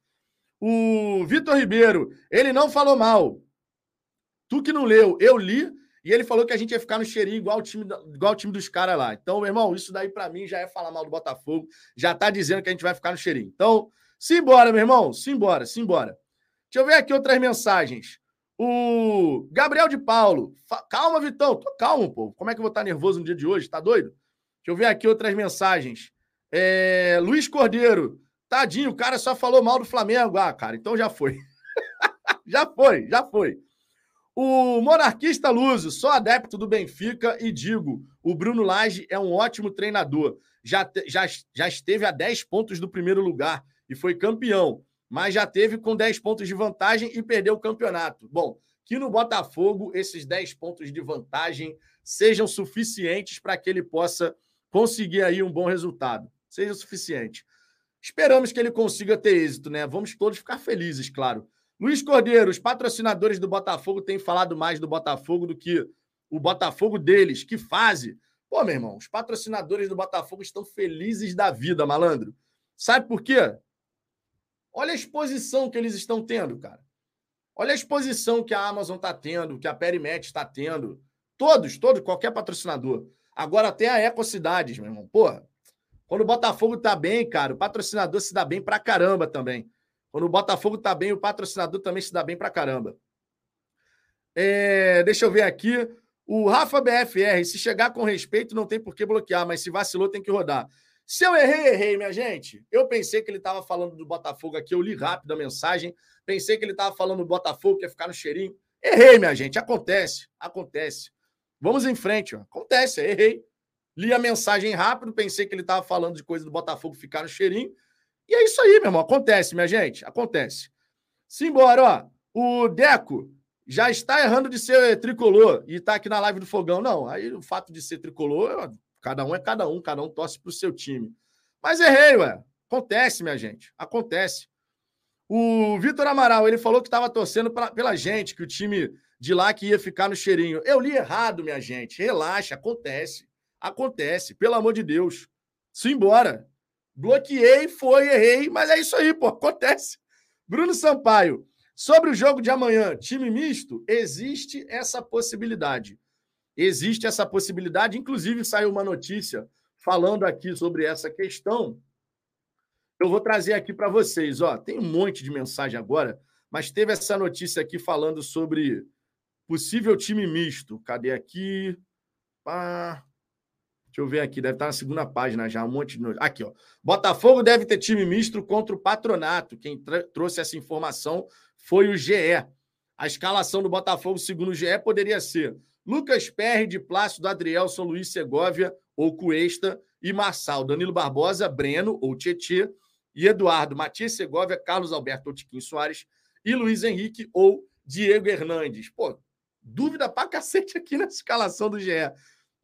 O Vitor Ribeiro, ele não falou mal. Tu que não leu, eu li e ele falou que a gente ia ficar no cheirinho igual o time, igual o time dos caras lá. Então, meu irmão, isso daí para mim já é falar mal do Botafogo. Já tá dizendo que a gente vai ficar no cheirinho. Então, simbora, meu irmão. Simbora, simbora. Deixa eu ver aqui outras mensagens. O Gabriel de Paulo. Calma, Vitão. Tô calmo, pô. Como é que eu vou estar nervoso no dia de hoje? Tá doido? Deixa eu ver aqui outras mensagens. É... Luiz Cordeiro. Tadinho, o cara só falou mal do Flamengo. Ah, cara, então já foi. já foi, já foi. O monarquista Luso, sou adepto do Benfica e digo: o Bruno Lage é um ótimo treinador. Já, já, já esteve a 10 pontos do primeiro lugar e foi campeão, mas já teve com 10 pontos de vantagem e perdeu o campeonato. Bom, que no Botafogo esses 10 pontos de vantagem sejam suficientes para que ele possa conseguir aí um bom resultado. Seja suficiente. Esperamos que ele consiga ter êxito, né? Vamos todos ficar felizes, claro. Luiz Cordeiro, os patrocinadores do Botafogo têm falado mais do Botafogo do que o Botafogo deles. Que fase! Pô, meu irmão, os patrocinadores do Botafogo estão felizes da vida, malandro. Sabe por quê? Olha a exposição que eles estão tendo, cara. Olha a exposição que a Amazon está tendo, que a Perimet está tendo. Todos, todos, qualquer patrocinador. Agora até a Ecocidades, meu irmão. Porra, quando o Botafogo tá bem, cara, o patrocinador se dá bem pra caramba também. Quando o Botafogo tá bem, o patrocinador também se dá bem pra caramba. É, deixa eu ver aqui. O Rafa BFR, se chegar com respeito, não tem por que bloquear, mas se vacilou, tem que rodar. Se eu errei, errei, minha gente. Eu pensei que ele estava falando do Botafogo aqui, eu li rápido a mensagem. Pensei que ele estava falando do Botafogo, que ia ficar no cheirinho. Errei, minha gente. Acontece, acontece. Vamos em frente, ó. acontece, errei. Li a mensagem rápido, pensei que ele estava falando de coisa do Botafogo ficar no cheirinho. E é isso aí, meu irmão. Acontece, minha gente. Acontece. Simbora, ó. O Deco já está errando de ser tricolor e está aqui na live do Fogão. Não, aí o fato de ser tricolor, cada um é cada um, cada um torce para o seu time. Mas errei, ué. Acontece, minha gente. Acontece. O Vitor Amaral, ele falou que estava torcendo pra, pela gente, que o time de lá que ia ficar no cheirinho. Eu li errado, minha gente. Relaxa, acontece. Acontece, pelo amor de Deus. Simbora. Bloqueei, foi, errei, mas é isso aí, pô, acontece. Bruno Sampaio, sobre o jogo de amanhã, time misto, existe essa possibilidade. Existe essa possibilidade, inclusive saiu uma notícia falando aqui sobre essa questão. Eu vou trazer aqui para vocês, ó, tem um monte de mensagem agora, mas teve essa notícia aqui falando sobre possível time misto. Cadê aqui? Pá. Deixa eu ver aqui, deve estar na segunda página já, um monte de. Aqui, ó. Botafogo deve ter time misto contra o patronato. Quem trouxe essa informação foi o GE. A escalação do Botafogo, segundo o GE, poderia ser Lucas Perry, de Plácido, Adrielson, Luiz Segovia ou Cuesta e Marçal, Danilo Barbosa, Breno ou Tietê e Eduardo, Matias Segovia, Carlos Alberto ou Tiquinho Soares e Luiz Henrique ou Diego Hernandes. Pô, dúvida pra cacete aqui na escalação do GE.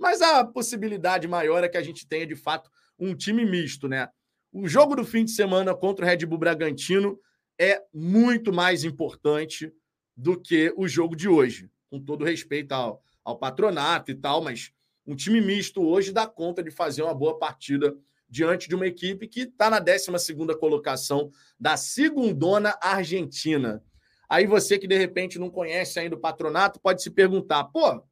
Mas a possibilidade maior é que a gente tenha, de fato, um time misto, né? O jogo do fim de semana contra o Red Bull Bragantino é muito mais importante do que o jogo de hoje, com todo respeito ao, ao patronato e tal, mas um time misto hoje dá conta de fazer uma boa partida diante de uma equipe que está na 12 colocação da segundona Argentina. Aí você que de repente não conhece ainda o patronato pode se perguntar: pô,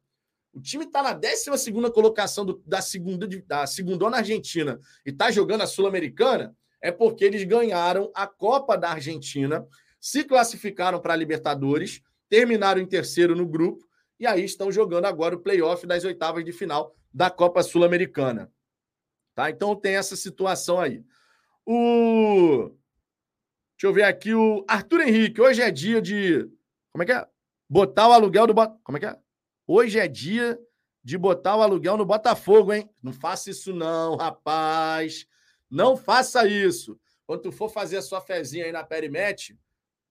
o time está na 12 colocação do, da segunda da segunda na Argentina e está jogando a Sul-Americana, é porque eles ganharam a Copa da Argentina, se classificaram para a Libertadores, terminaram em terceiro no grupo e aí estão jogando agora o playoff das oitavas de final da Copa Sul-Americana. Tá? Então tem essa situação aí. O Deixa eu ver aqui o Arthur Henrique. Hoje é dia de como é que é? Botar o aluguel do Como é que é? Hoje é dia de botar o aluguel no Botafogo, hein? Não faça isso não, rapaz. Não faça isso. Quando tu for fazer a sua fezinha aí na Perimet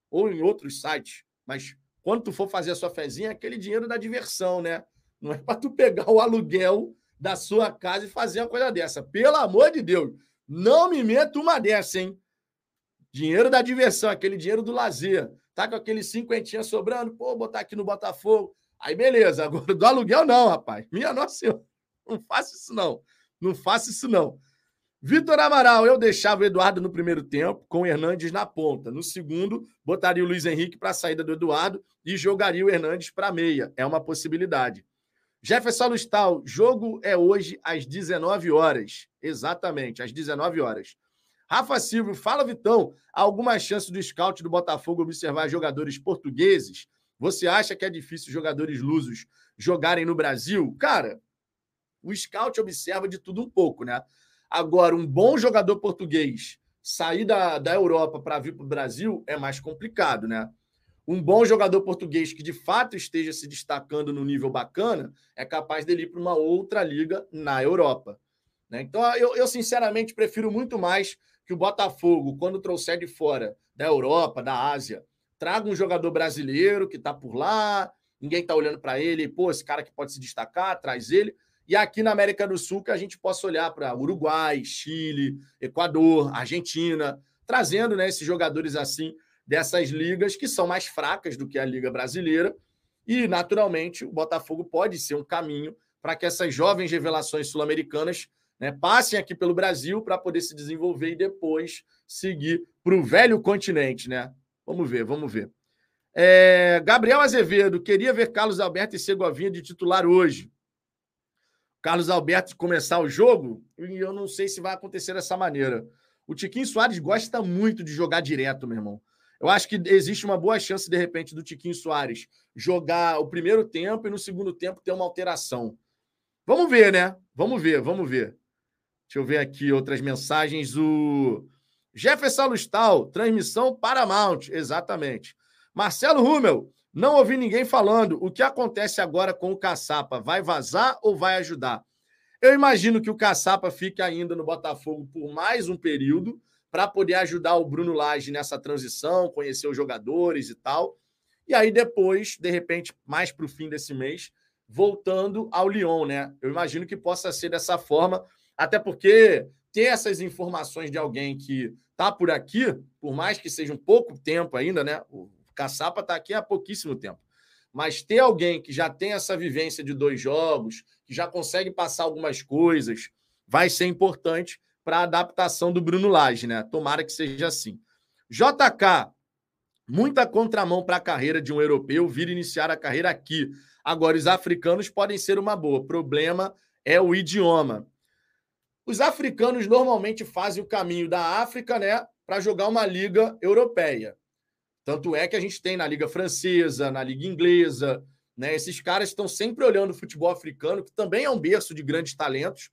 ou em outros sites, mas quando tu for fazer a sua fezinha, é aquele dinheiro da diversão, né? Não é para tu pegar o aluguel da sua casa e fazer uma coisa dessa. Pelo amor de Deus, não me meta uma dessa, hein? Dinheiro da diversão, aquele dinheiro do lazer. Tá com aquele cinquentinha sobrando, pô, botar aqui no Botafogo. Aí beleza, agora do aluguel não, rapaz. Minha nossa senhora, não faça isso não. Não faça isso não. Vitor Amaral, eu deixava o Eduardo no primeiro tempo, com o Hernandes na ponta. No segundo, botaria o Luiz Henrique para a saída do Eduardo e jogaria o Hernandes para meia. É uma possibilidade. Jefferson Lustal, jogo é hoje às 19 horas. Exatamente, às 19 horas. Rafa Silva, fala Vitão, alguma chance do scout do Botafogo observar jogadores portugueses? Você acha que é difícil jogadores lusos jogarem no Brasil? Cara, o scout observa de tudo um pouco, né? Agora, um bom jogador português sair da, da Europa para vir para o Brasil é mais complicado, né? Um bom jogador português que de fato esteja se destacando no nível bacana é capaz dele ir para uma outra liga na Europa. Né? Então, eu, eu sinceramente prefiro muito mais que o Botafogo, quando trouxer de fora da Europa, da Ásia, traga um jogador brasileiro que está por lá, ninguém está olhando para ele, pô, esse cara que pode se destacar, traz ele. E aqui na América do Sul que a gente possa olhar para Uruguai, Chile, Equador, Argentina, trazendo né, esses jogadores assim dessas ligas que são mais fracas do que a Liga Brasileira. E, naturalmente, o Botafogo pode ser um caminho para que essas jovens revelações sul-americanas né, passem aqui pelo Brasil para poder se desenvolver e depois seguir para o velho continente, né? Vamos ver, vamos ver. É, Gabriel Azevedo, queria ver Carlos Alberto e Segovinha de titular hoje. Carlos Alberto começar o jogo, e eu não sei se vai acontecer dessa maneira. O Tiquinho Soares gosta muito de jogar direto, meu irmão. Eu acho que existe uma boa chance, de repente, do Tiquinho Soares jogar o primeiro tempo e no segundo tempo ter uma alteração. Vamos ver, né? Vamos ver, vamos ver. Deixa eu ver aqui outras mensagens. O Jefferson Lustal, transmissão Paramount, exatamente. Marcelo Rummel, não ouvi ninguém falando. O que acontece agora com o Caçapa? Vai vazar ou vai ajudar? Eu imagino que o Caçapa fique ainda no Botafogo por mais um período para poder ajudar o Bruno Lage nessa transição, conhecer os jogadores e tal. E aí depois, de repente, mais para o fim desse mês, voltando ao Lyon, né? Eu imagino que possa ser dessa forma, até porque ter essas informações de alguém que está por aqui, por mais que seja um pouco tempo ainda, né? O Caçapa está aqui há pouquíssimo tempo. Mas ter alguém que já tem essa vivência de dois jogos, que já consegue passar algumas coisas, vai ser importante para a adaptação do Bruno Lage, né? Tomara que seja assim. JK, muita contramão para a carreira de um europeu vir iniciar a carreira aqui. Agora, os africanos podem ser uma boa. Problema é o idioma. Os africanos normalmente fazem o caminho da África, né, para jogar uma liga europeia. Tanto é que a gente tem na liga francesa, na liga inglesa, né? Esses caras estão sempre olhando o futebol africano, que também é um berço de grandes talentos,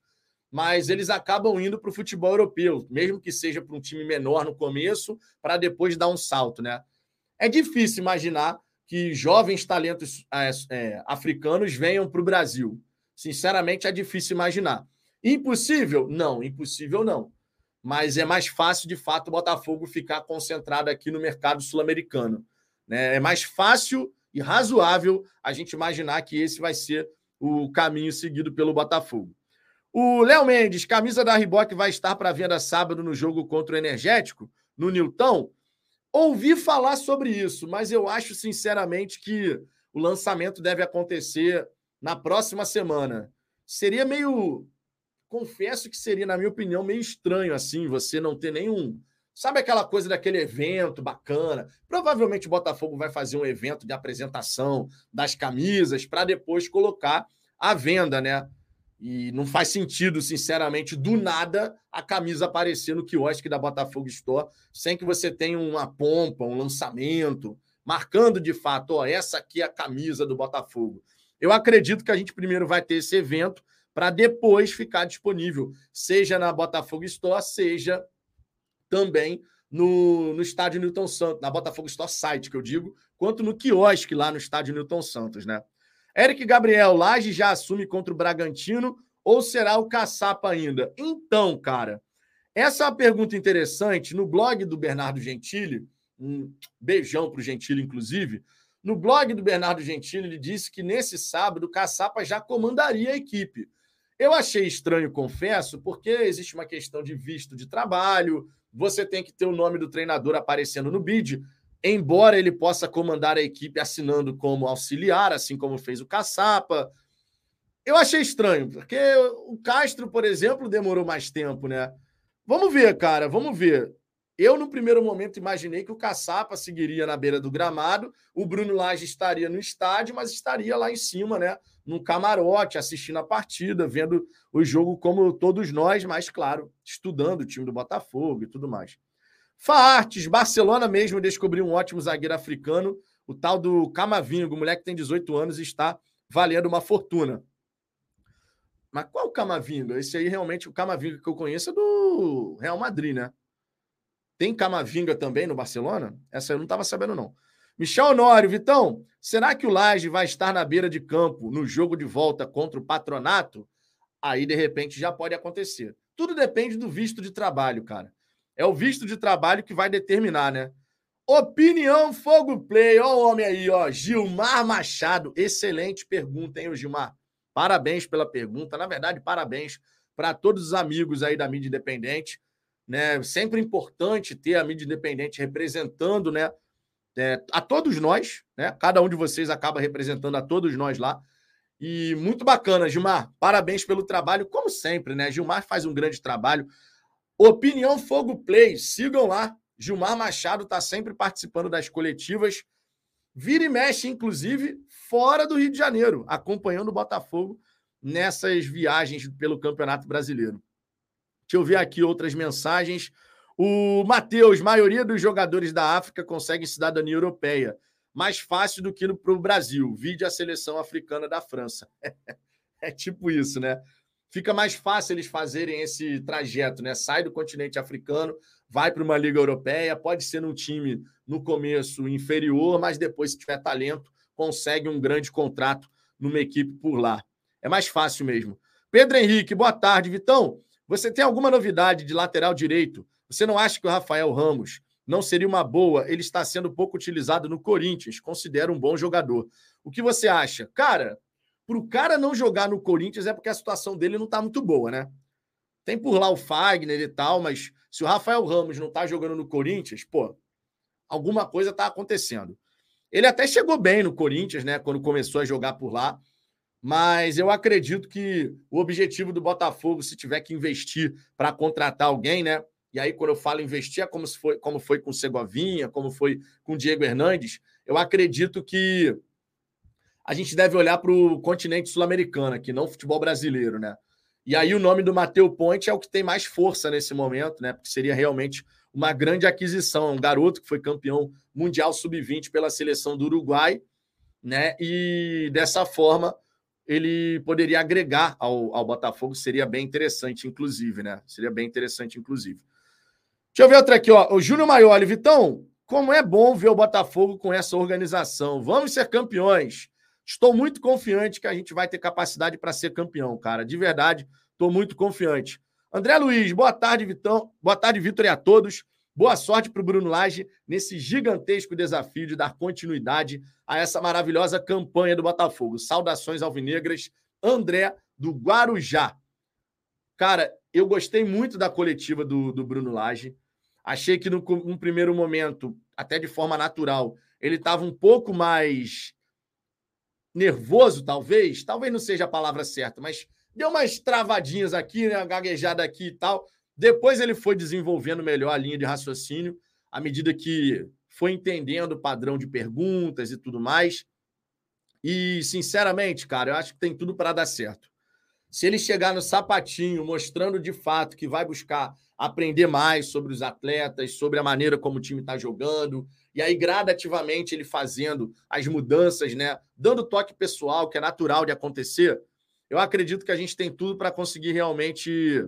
mas eles acabam indo para o futebol europeu, mesmo que seja para um time menor no começo, para depois dar um salto, né? É difícil imaginar que jovens talentos é, é, africanos venham para o Brasil. Sinceramente, é difícil imaginar. Impossível? Não, impossível não. Mas é mais fácil, de fato, o Botafogo ficar concentrado aqui no mercado sul-americano. Né? É mais fácil e razoável a gente imaginar que esse vai ser o caminho seguido pelo Botafogo. O Léo Mendes, camisa da Riboc vai estar para venda sábado no jogo contra o Energético, no Nilton. Ouvi falar sobre isso, mas eu acho sinceramente que o lançamento deve acontecer na próxima semana. Seria meio confesso que seria, na minha opinião, meio estranho assim, você não ter nenhum Sabe aquela coisa daquele evento bacana? Provavelmente o Botafogo vai fazer um evento de apresentação das camisas para depois colocar à venda, né? E não faz sentido, sinceramente, do nada a camisa aparecer no quiosque da Botafogo Store sem que você tenha uma pompa, um lançamento, marcando de fato, ó, essa aqui é a camisa do Botafogo. Eu acredito que a gente primeiro vai ter esse evento para depois ficar disponível, seja na Botafogo Store, seja também no, no estádio Newton Santos, na Botafogo Store site, que eu digo, quanto no quiosque lá no estádio Newton Santos, né? Eric Gabriel, Laje já assume contra o Bragantino ou será o caçapa ainda? Então, cara, essa é uma pergunta interessante. No blog do Bernardo Gentili, um beijão para o Gentili, inclusive. No blog do Bernardo Gentili, ele disse que nesse sábado o caçapa já comandaria a equipe. Eu achei estranho, confesso, porque existe uma questão de visto de trabalho, você tem que ter o nome do treinador aparecendo no bid, embora ele possa comandar a equipe assinando como auxiliar, assim como fez o Caçapa. Eu achei estranho, porque o Castro, por exemplo, demorou mais tempo, né? Vamos ver, cara, vamos ver. Eu, no primeiro momento, imaginei que o Caçapa seguiria na beira do gramado, o Bruno Lage estaria no estádio, mas estaria lá em cima, né? Num camarote, assistindo a partida, vendo o jogo como todos nós, mas, claro, estudando o time do Botafogo e tudo mais. Faartes, Barcelona mesmo descobriu um ótimo zagueiro africano, o tal do Camavingo, moleque que tem 18 anos e está valendo uma fortuna. Mas qual o Camavinga? Esse aí realmente, o Camavinga que eu conheço é do Real Madrid, né? Tem Camavinga também no Barcelona? Essa eu não estava sabendo, não. Michel Honório, Vitão, será que o Laje vai estar na beira de campo no jogo de volta contra o Patronato? Aí, de repente, já pode acontecer. Tudo depende do visto de trabalho, cara. É o visto de trabalho que vai determinar, né? Opinião Fogo Play. Ó o homem aí, ó. Gilmar Machado. Excelente pergunta, hein, Gilmar? Parabéns pela pergunta. Na verdade, parabéns para todos os amigos aí da mídia independente né? Sempre importante ter a mídia independente representando, né? É, a todos nós, né? Cada um de vocês acaba representando a todos nós lá. E muito bacana, Gilmar. Parabéns pelo trabalho, como sempre, né? Gilmar faz um grande trabalho. Opinião Fogo Play, sigam lá. Gilmar Machado está sempre participando das coletivas. Vira e mexe, inclusive, fora do Rio de Janeiro, acompanhando o Botafogo nessas viagens pelo Campeonato Brasileiro. Deixa eu ver aqui outras mensagens. O Matheus, maioria dos jogadores da África conseguem cidadania europeia. Mais fácil do que para o Brasil. Vide a seleção africana da França. é tipo isso, né? Fica mais fácil eles fazerem esse trajeto, né? Sai do continente africano, vai para uma liga europeia, pode ser num time no começo inferior, mas depois, se tiver talento, consegue um grande contrato numa equipe por lá. É mais fácil mesmo. Pedro Henrique, boa tarde, Vitão. Você tem alguma novidade de lateral direito? Você não acha que o Rafael Ramos não seria uma boa? Ele está sendo pouco utilizado no Corinthians, considera um bom jogador. O que você acha? Cara, para o cara não jogar no Corinthians é porque a situação dele não está muito boa, né? Tem por lá o Fagner e tal, mas se o Rafael Ramos não está jogando no Corinthians, pô, alguma coisa está acontecendo. Ele até chegou bem no Corinthians, né? Quando começou a jogar por lá. Mas eu acredito que o objetivo do Botafogo, se tiver que investir para contratar alguém, né? E aí, quando eu falo investir, é como, se foi, como foi com o Segovinha, como foi com o Diego Hernandes. Eu acredito que a gente deve olhar para o continente sul-americano aqui, não o futebol brasileiro, né? E aí o nome do Mateu Ponte é o que tem mais força nesse momento, né? Porque seria realmente uma grande aquisição. Um garoto que foi campeão mundial sub-20 pela seleção do Uruguai, né? E dessa forma ele poderia agregar ao, ao Botafogo, seria bem interessante, inclusive, né? Seria bem interessante, inclusive. Deixa eu ver outra aqui, ó. O Júnior Maioli, Vitão, como é bom ver o Botafogo com essa organização. Vamos ser campeões. Estou muito confiante que a gente vai ter capacidade para ser campeão, cara. De verdade, estou muito confiante. André Luiz, boa tarde, Vitão. Boa tarde, Vitor, e a todos. Boa sorte para o Bruno Lage nesse gigantesco desafio de dar continuidade a essa maravilhosa campanha do Botafogo. Saudações alvinegras, André do Guarujá. Cara, eu gostei muito da coletiva do, do Bruno Lage. Achei que no, num primeiro momento, até de forma natural, ele estava um pouco mais nervoso, talvez. Talvez não seja a palavra certa, mas deu umas travadinhas aqui, né? Gaguejada aqui e tal Depois ele foi desenvolvendo melhor a linha de raciocínio, à medida que foi entendendo o padrão de perguntas e tudo mais. E, sinceramente, cara, eu acho que tem tudo para dar certo. Se ele chegar no sapatinho, mostrando de fato que vai buscar aprender mais sobre os atletas, sobre a maneira como o time está jogando, e aí gradativamente ele fazendo as mudanças, né, dando toque pessoal, que é natural de acontecer, eu acredito que a gente tem tudo para conseguir realmente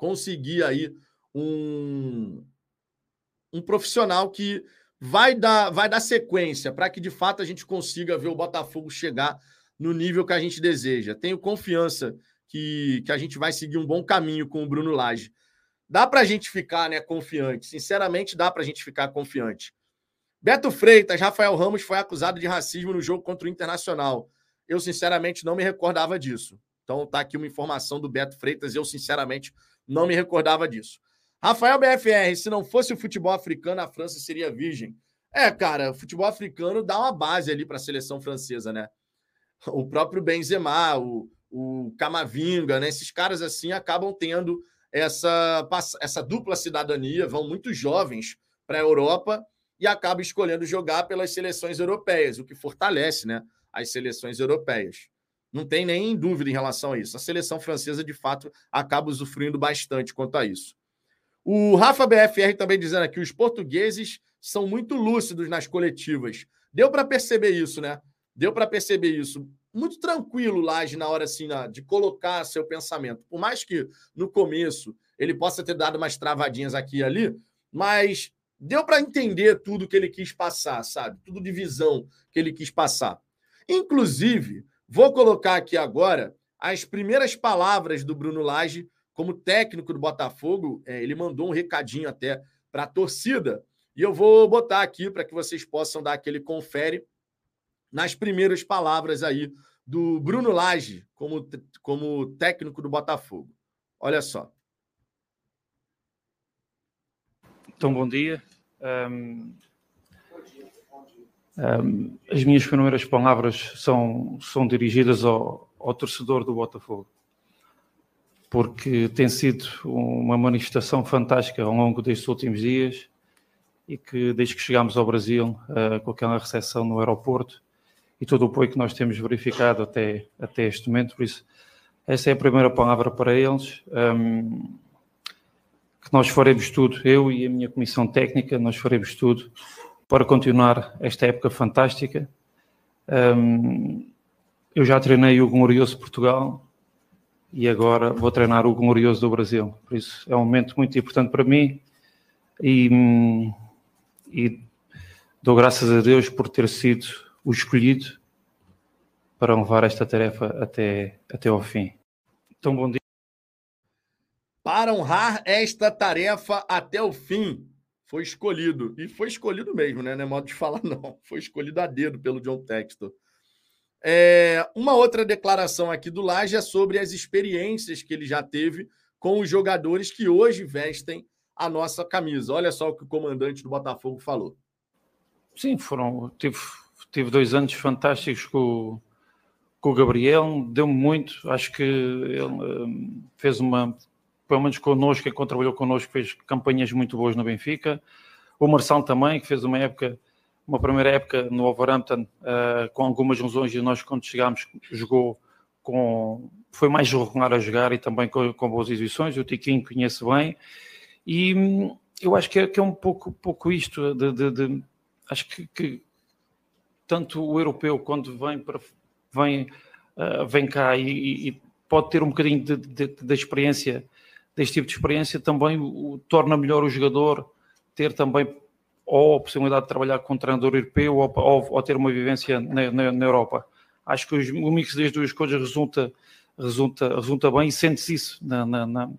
conseguir aí um, um profissional que vai dar, vai dar sequência para que de fato a gente consiga ver o Botafogo chegar no nível que a gente deseja. Tenho confiança que, que a gente vai seguir um bom caminho com o Bruno Lage. Dá para a gente ficar né, confiante. Sinceramente, dá para a gente ficar confiante. Beto Freitas, Rafael Ramos foi acusado de racismo no jogo contra o Internacional. Eu, sinceramente, não me recordava disso. Então, tá aqui uma informação do Beto Freitas. Eu, sinceramente, não me recordava disso. Rafael BFR, se não fosse o futebol africano, a França seria virgem. É, cara, o futebol africano dá uma base ali para a seleção francesa, né? O próprio Benzema, o, o Camavinga, né? Esses caras assim acabam tendo essa, essa dupla cidadania, vão muito jovens para a Europa e acabam escolhendo jogar pelas seleções europeias, o que fortalece, né? As seleções europeias. Não tem nem dúvida em relação a isso. A seleção francesa, de fato, acaba usufruindo bastante quanto a isso. O Rafa BFR também dizendo aqui: os portugueses são muito lúcidos nas coletivas. Deu para perceber isso, né? Deu para perceber isso. Muito tranquilo, Laje, na hora assim, de colocar seu pensamento. Por mais que no começo ele possa ter dado umas travadinhas aqui e ali, mas deu para entender tudo que ele quis passar, sabe? Tudo de visão que ele quis passar. Inclusive, vou colocar aqui agora as primeiras palavras do Bruno Lage como técnico do Botafogo, é, ele mandou um recadinho até para a torcida. E eu vou botar aqui para que vocês possam dar aquele confere nas primeiras palavras aí do Bruno Lage como, como técnico do Botafogo. Olha só. Então, bom dia. Um, as minhas primeiras palavras são, são dirigidas ao, ao torcedor do Botafogo porque tem sido uma manifestação fantástica ao longo destes últimos dias e que desde que chegámos ao Brasil uh, com aquela recepção no aeroporto e todo o apoio que nós temos verificado até, até este momento, por isso essa é a primeira palavra para eles, um, que nós faremos tudo, eu e a minha comissão técnica, nós faremos tudo para continuar esta época fantástica. Um, eu já treinei o Glorioso Portugal, e agora vou treinar o glorioso do Brasil. Por isso é um momento muito importante para mim e, e dou graças a Deus por ter sido o escolhido para levar esta tarefa até, até ao fim. Então, bom dia. Para honrar esta tarefa até o fim, foi escolhido. E foi escolhido mesmo, né? Não é modo de falar, não. Foi escolhido a dedo pelo John Textor. É, uma outra declaração aqui do Laje é sobre as experiências que ele já teve com os jogadores que hoje vestem a nossa camisa. Olha só o que o comandante do Botafogo falou. Sim, foram. Tive, tive dois anos fantásticos com, com o Gabriel, deu-me muito. Acho que ele um, fez uma. Pelo menos connosco, enquanto trabalhou connosco, fez campanhas muito boas no Benfica. O Marçal também, que fez uma época uma primeira época no Wolverhampton uh, com algumas lesões e nós quando chegámos jogou com foi mais regular a jogar e também com, com boas exibições, o Tiquinho conhece bem e hum, eu acho que é, que é um pouco, pouco isto de, de, de acho que, que, tanto o europeu quando vem para vem, uh, vem cá e, e, pode ter um bocadinho de, experiência deste tipo de experiência também o, torna melhor o jogador ter também ou a possibilidade de trabalhar com um treinador europeu ou, ou, ou ter uma vivência na, na, na, Europa. Acho que o mix das duas coisas resulta, resulta, resulta bem e sente-se isso na, na,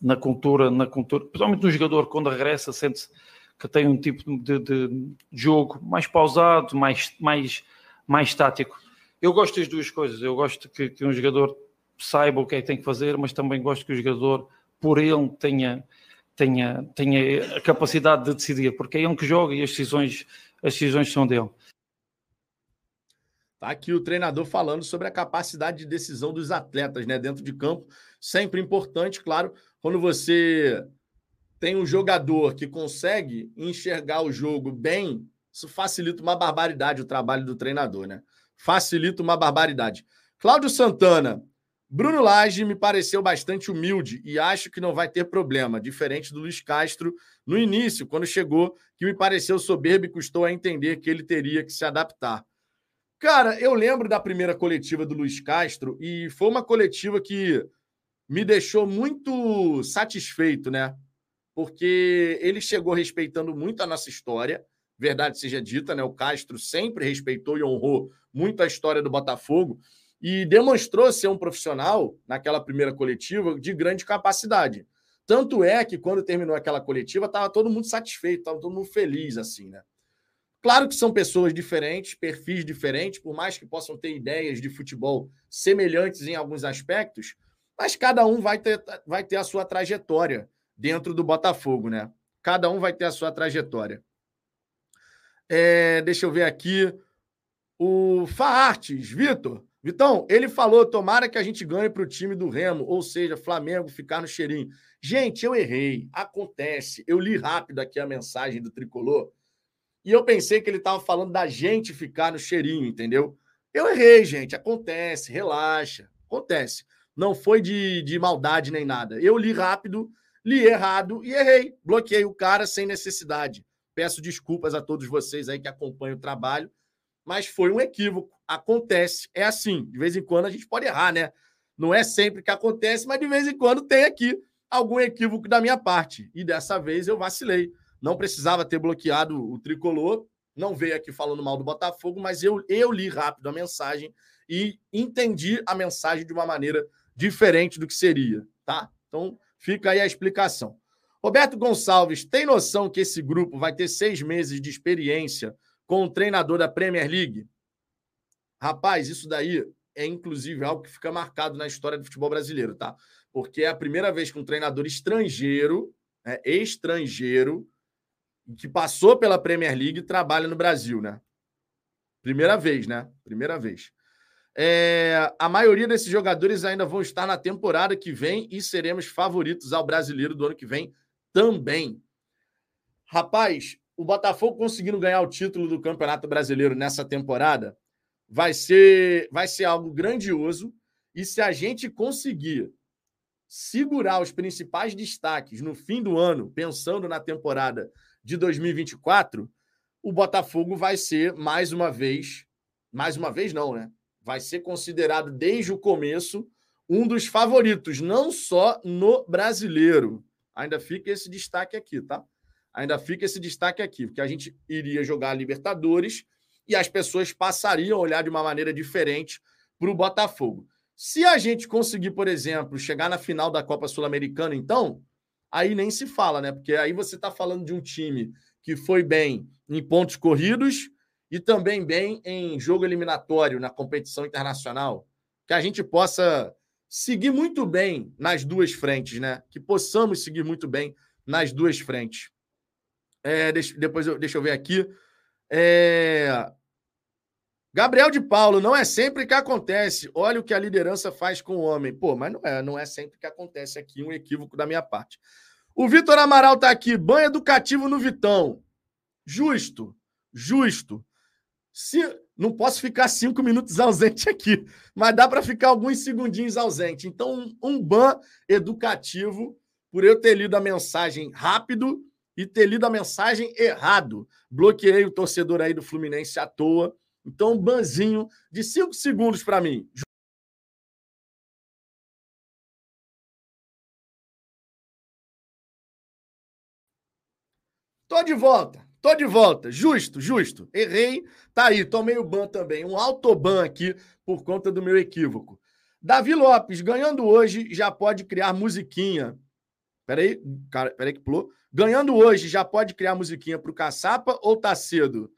na, cultura, na cultura, principalmente no jogador, quando regressa, sente-se que tem um tipo de, de, jogo mais pausado, mais, mais, mais tático. Eu gosto das duas coisas, eu gosto que, que um jogador saiba o que é que tem que fazer, mas também gosto que o jogador, por ele, tenha tenha, tenha a capacidade de decidir, porque é ele que joga e as decisões, as decisões são dele. Tá aqui o treinador falando sobre a capacidade de decisão dos atletas, né? Dentro de campo, sempre importante, claro, quando você tem um jogador que consegue enxergar o jogo bem, isso facilita uma barbaridade o trabalho do treinador, né? Facilita uma barbaridade. Cláudio Santana, Bruno Lage me pareceu bastante humilde e acho que não vai ter problema, diferente do Luiz Castro no início, quando chegou, que me pareceu soberbo e custou a entender que ele teria que se adaptar. Cara, eu lembro da primeira coletiva do Luiz Castro e foi uma coletiva que me deixou muito satisfeito, né? Porque ele chegou respeitando muito a nossa história, verdade seja dita, né? O Castro sempre respeitou e honrou muito a história do Botafogo e demonstrou ser um profissional naquela primeira coletiva de grande capacidade. Tanto é que quando terminou aquela coletiva, estava todo mundo satisfeito, estava todo mundo feliz, assim, né? Claro que são pessoas diferentes, perfis diferentes, por mais que possam ter ideias de futebol semelhantes em alguns aspectos, mas cada um vai ter, vai ter a sua trajetória dentro do Botafogo, né? Cada um vai ter a sua trajetória. É, deixa eu ver aqui. O Faartes, Vitor. Vitão, ele falou: tomara que a gente ganhe para o time do Remo, ou seja, Flamengo ficar no cheirinho. Gente, eu errei. Acontece. Eu li rápido aqui a mensagem do tricolor. E eu pensei que ele estava falando da gente ficar no cheirinho, entendeu? Eu errei, gente. Acontece, relaxa. Acontece. Não foi de, de maldade nem nada. Eu li rápido, li errado e errei. Bloqueei o cara sem necessidade. Peço desculpas a todos vocês aí que acompanham o trabalho, mas foi um equívoco. Acontece. É assim. De vez em quando a gente pode errar, né? Não é sempre que acontece, mas de vez em quando tem aqui algum equívoco da minha parte. E dessa vez eu vacilei não precisava ter bloqueado o tricolor, não veio aqui falando mal do Botafogo, mas eu, eu li rápido a mensagem e entendi a mensagem de uma maneira diferente do que seria, tá? Então fica aí a explicação. Roberto Gonçalves, tem noção que esse grupo vai ter seis meses de experiência com o treinador da Premier League? Rapaz, isso daí é inclusive algo que fica marcado na história do futebol brasileiro, tá? Porque é a primeira vez que um treinador estrangeiro, né, estrangeiro, que passou pela Premier League trabalha no Brasil, né? Primeira vez, né? Primeira vez. É, a maioria desses jogadores ainda vão estar na temporada que vem e seremos favoritos ao brasileiro do ano que vem também. Rapaz, o Botafogo conseguindo ganhar o título do Campeonato Brasileiro nessa temporada vai ser, vai ser algo grandioso. E se a gente conseguir segurar os principais destaques no fim do ano, pensando na temporada de 2024, o Botafogo vai ser mais uma vez, mais uma vez não, né? Vai ser considerado desde o começo um dos favoritos, não só no brasileiro. Ainda fica esse destaque aqui, tá? Ainda fica esse destaque aqui, porque a gente iria jogar a Libertadores e as pessoas passariam a olhar de uma maneira diferente para o Botafogo. Se a gente conseguir, por exemplo, chegar na final da Copa Sul-Americana, então, aí nem se fala, né? Porque aí você está falando de um time que foi bem em pontos corridos e também bem em jogo eliminatório na competição internacional. Que a gente possa seguir muito bem nas duas frentes, né? Que possamos seguir muito bem nas duas frentes. É, deixa, depois eu, deixa eu ver aqui. É... Gabriel de Paulo, não é sempre que acontece. Olha o que a liderança faz com o homem. Pô, mas não é, não é sempre que acontece aqui um equívoco da minha parte. O Vitor Amaral está aqui. Banho educativo no Vitão. Justo, justo. Se, não posso ficar cinco minutos ausente aqui, mas dá para ficar alguns segundinhos ausente. Então, um, um ban educativo por eu ter lido a mensagem rápido e ter lido a mensagem errado. Bloqueei o torcedor aí do Fluminense à toa. Então, um banzinho de cinco segundos para mim. Tô de volta. Tô de volta. Justo, justo. Errei. Tá aí. Tomei o ban também. Um autoban aqui por conta do meu equívoco. Davi Lopes, ganhando hoje, já pode criar musiquinha. Peraí, cara, peraí que pulou. Ganhando hoje, já pode criar musiquinha pro Caçapa ou tá cedo?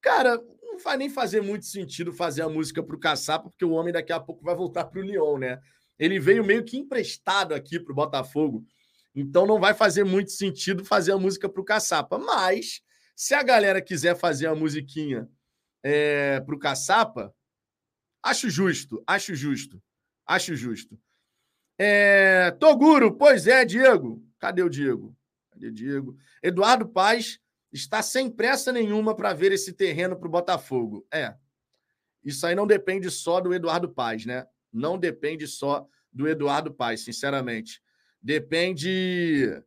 Cara, não vai nem fazer muito sentido fazer a música pro Caçapa, porque o homem daqui a pouco vai voltar pro Lyon, né? Ele veio meio que emprestado aqui pro Botafogo. Então não vai fazer muito sentido fazer a música para o Caçapa. Mas, se a galera quiser fazer a musiquinha é, para o Caçapa, Acho justo, acho justo. Acho justo. É, Toguro, pois é, Diego. Cadê o Diego? Cadê o Diego? Eduardo Paz está sem pressa nenhuma para ver esse terreno para o Botafogo. É. Isso aí não depende só do Eduardo Paz, né? Não depende só do Eduardo Paz, sinceramente. Depende.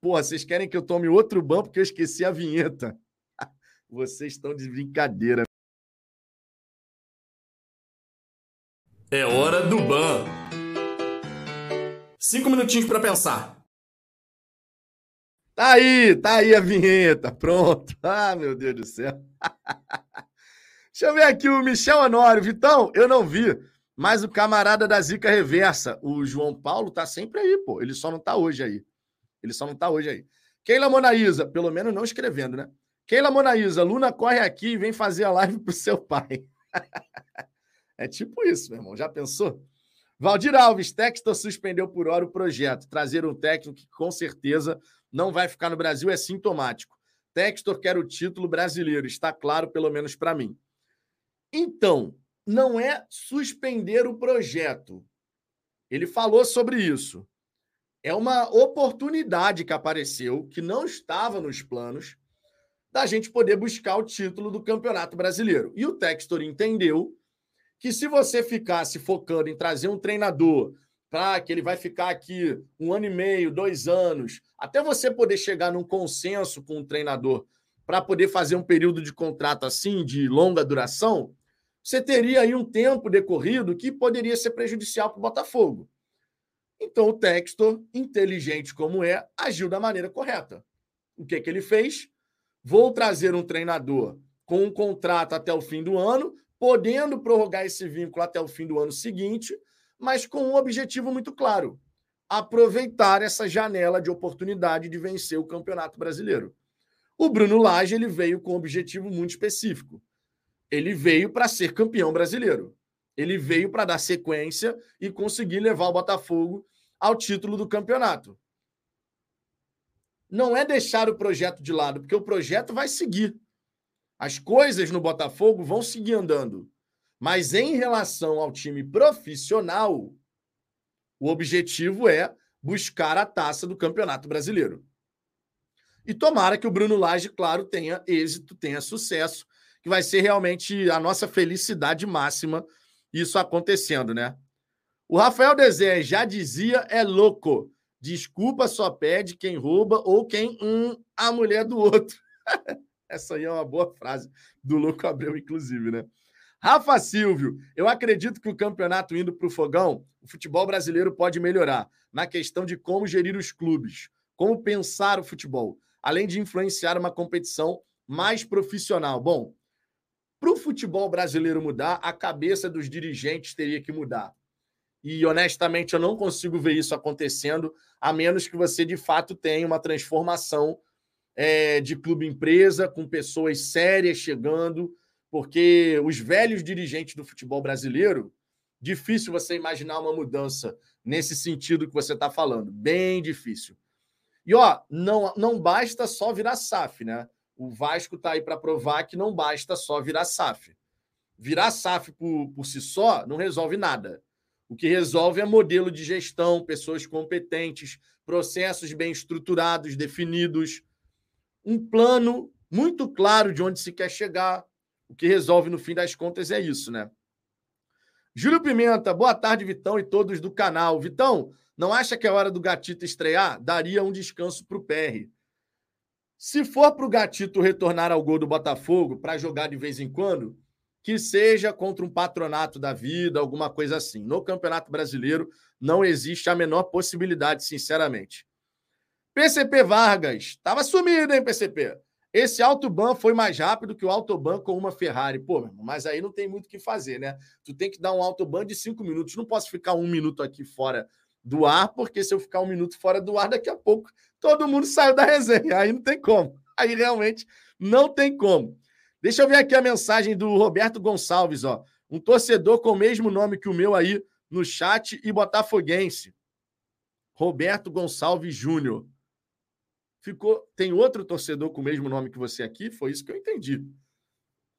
Pô, vocês querem que eu tome outro banco porque eu esqueci a vinheta. Vocês estão de brincadeira. É hora do ban. Cinco minutinhos para pensar. Tá aí, tá aí a vinheta. Pronto. Ah, meu Deus do céu. Deixa eu ver aqui o Michel Honório. Vitão, eu não vi, mas o camarada da Zica Reversa, o João Paulo, tá sempre aí, pô. Ele só não tá hoje aí. Ele só não tá hoje aí. Keila Monaísa, pelo menos não escrevendo, né? Keila Monaísa, Luna corre aqui e vem fazer a live pro seu pai. é tipo isso, meu irmão. Já pensou? Valdir Alves, Textor suspendeu por hora o projeto. Trazer um técnico que com certeza não vai ficar no Brasil é sintomático. Textor quer o título brasileiro, está claro, pelo menos para mim. Então, não é suspender o projeto. Ele falou sobre isso. É uma oportunidade que apareceu, que não estava nos planos, da gente poder buscar o título do Campeonato Brasileiro. E o Textor entendeu que se você ficasse focando em trazer um treinador para que ele vai ficar aqui um ano e meio, dois anos, até você poder chegar num consenso com o treinador para poder fazer um período de contrato assim, de longa duração, você teria aí um tempo decorrido que poderia ser prejudicial para o Botafogo. Então o Textor, inteligente como é, agiu da maneira correta. O que, que ele fez? Vou trazer um treinador com um contrato até o fim do ano, podendo prorrogar esse vínculo até o fim do ano seguinte, mas com um objetivo muito claro: aproveitar essa janela de oportunidade de vencer o Campeonato Brasileiro. O Bruno Lage ele veio com um objetivo muito específico. Ele veio para ser campeão brasileiro. Ele veio para dar sequência e conseguir levar o Botafogo ao título do campeonato não é deixar o projeto de lado, porque o projeto vai seguir. As coisas no Botafogo vão seguir andando. Mas em relação ao time profissional, o objetivo é buscar a taça do Campeonato Brasileiro. E tomara que o Bruno Lage, claro, tenha êxito, tenha sucesso, que vai ser realmente a nossa felicidade máxima isso acontecendo, né? O Rafael Dezé já dizia, é louco. Desculpa só pede quem rouba ou quem um a mulher do outro. Essa aí é uma boa frase do Louco Abreu, inclusive, né? Rafa Silvio, eu acredito que o campeonato indo para o fogão, o futebol brasileiro pode melhorar na questão de como gerir os clubes, como pensar o futebol, além de influenciar uma competição mais profissional. Bom, para o futebol brasileiro mudar, a cabeça dos dirigentes teria que mudar. E honestamente, eu não consigo ver isso acontecendo, a menos que você de fato tenha uma transformação é, de clube-empresa, com pessoas sérias chegando, porque os velhos dirigentes do futebol brasileiro, difícil você imaginar uma mudança nesse sentido que você está falando, bem difícil. E ó, não, não basta só virar SAF, né? O Vasco está aí para provar que não basta só virar SAF. Virar SAF por, por si só não resolve nada. O que resolve é modelo de gestão, pessoas competentes, processos bem estruturados, definidos, um plano muito claro de onde se quer chegar. O que resolve, no fim das contas, é isso, né? Júlio Pimenta, boa tarde, Vitão e todos do canal. Vitão, não acha que é hora do Gatito estrear? Daria um descanso para o PR. Se for para o Gatito retornar ao gol do Botafogo para jogar de vez em quando, que seja contra um patronato da vida, alguma coisa assim. No Campeonato Brasileiro não existe a menor possibilidade, sinceramente. PCP Vargas, estava sumido, hein, PCP? Esse autoban foi mais rápido que o autoban com uma Ferrari. Pô, mas aí não tem muito o que fazer, né? Tu tem que dar um autoban de cinco minutos. Não posso ficar um minuto aqui fora do ar, porque se eu ficar um minuto fora do ar, daqui a pouco todo mundo saiu da resenha. Aí não tem como. Aí realmente não tem como. Deixa eu ver aqui a mensagem do Roberto Gonçalves, ó. Um torcedor com o mesmo nome que o meu aí no chat e botafoguense. Roberto Gonçalves Júnior. Ficou, tem outro torcedor com o mesmo nome que você aqui? Foi isso que eu entendi.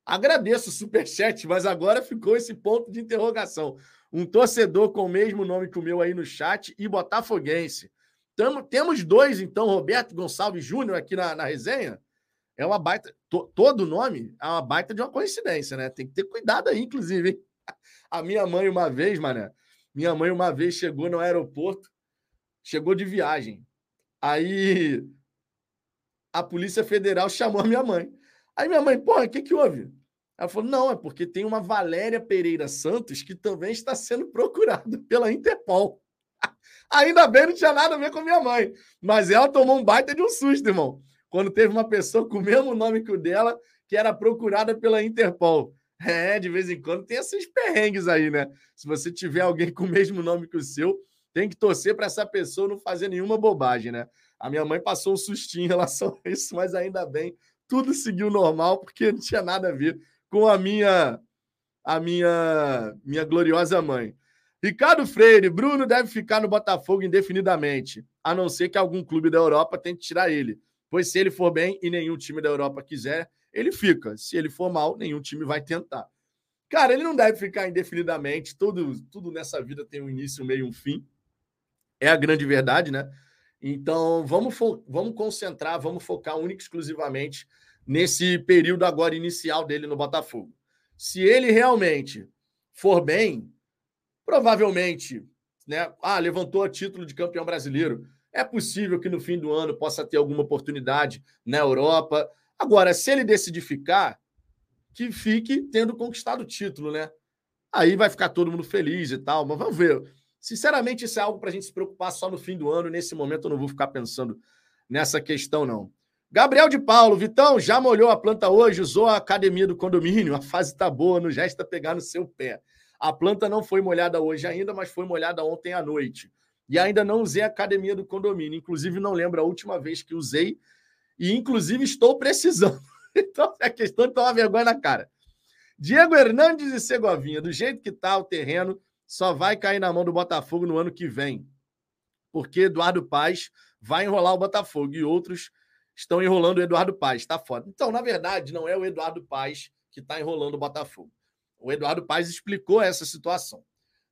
Agradeço o superchat, mas agora ficou esse ponto de interrogação. Um torcedor com o mesmo nome que o meu aí no chat e botafoguense. Tamo, temos dois, então, Roberto Gonçalves Júnior aqui na, na resenha. É uma baita. To, todo nome é uma baita de uma coincidência, né? Tem que ter cuidado aí, inclusive. Hein? A minha mãe, uma vez, mané, minha mãe, uma vez, chegou no aeroporto, chegou de viagem. Aí a Polícia Federal chamou a minha mãe. Aí minha mãe, porra, o que, que houve? Ela falou: não, é porque tem uma Valéria Pereira Santos que também está sendo procurada pela Interpol. Ainda bem, não tinha nada a ver com minha mãe. Mas ela tomou um baita de um susto, irmão. Quando teve uma pessoa com o mesmo nome que o dela, que era procurada pela Interpol. É, de vez em quando tem esses perrengues aí, né? Se você tiver alguém com o mesmo nome que o seu, tem que torcer para essa pessoa não fazer nenhuma bobagem, né? A minha mãe passou um sustinho em relação a isso, mas ainda bem, tudo seguiu normal, porque não tinha nada a ver com a minha a minha minha gloriosa mãe. Ricardo Freire, Bruno deve ficar no Botafogo indefinidamente, a não ser que algum clube da Europa tente tirar ele. Pois se ele for bem e nenhum time da Europa quiser, ele fica. Se ele for mal, nenhum time vai tentar. Cara, ele não deve ficar indefinidamente. Tudo, tudo nessa vida tem um início, um meio e um fim. É a grande verdade, né? Então, vamos, vamos concentrar, vamos focar única e exclusivamente nesse período agora inicial dele no Botafogo. Se ele realmente for bem, provavelmente, né? Ah, levantou o título de campeão brasileiro. É possível que no fim do ano possa ter alguma oportunidade na Europa. Agora, se ele decidir ficar, que fique tendo conquistado o título, né? Aí vai ficar todo mundo feliz e tal, mas vamos ver. Sinceramente, isso é algo para a gente se preocupar só no fim do ano. Nesse momento, eu não vou ficar pensando nessa questão, não. Gabriel de Paulo, Vitão, já molhou a planta hoje, usou a academia do condomínio, a fase tá boa, não gesta pegar no seu pé. A planta não foi molhada hoje ainda, mas foi molhada ontem à noite. E ainda não usei a academia do condomínio. Inclusive, não lembro a última vez que usei. E, inclusive, estou precisando. Então, é questão de tomar vergonha na cara. Diego Hernandes e Segovinha, do jeito que tá o terreno, só vai cair na mão do Botafogo no ano que vem. Porque Eduardo Paz vai enrolar o Botafogo e outros estão enrolando o Eduardo Paz. Está foda. Então, na verdade, não é o Eduardo Paz que está enrolando o Botafogo. O Eduardo Paz explicou essa situação.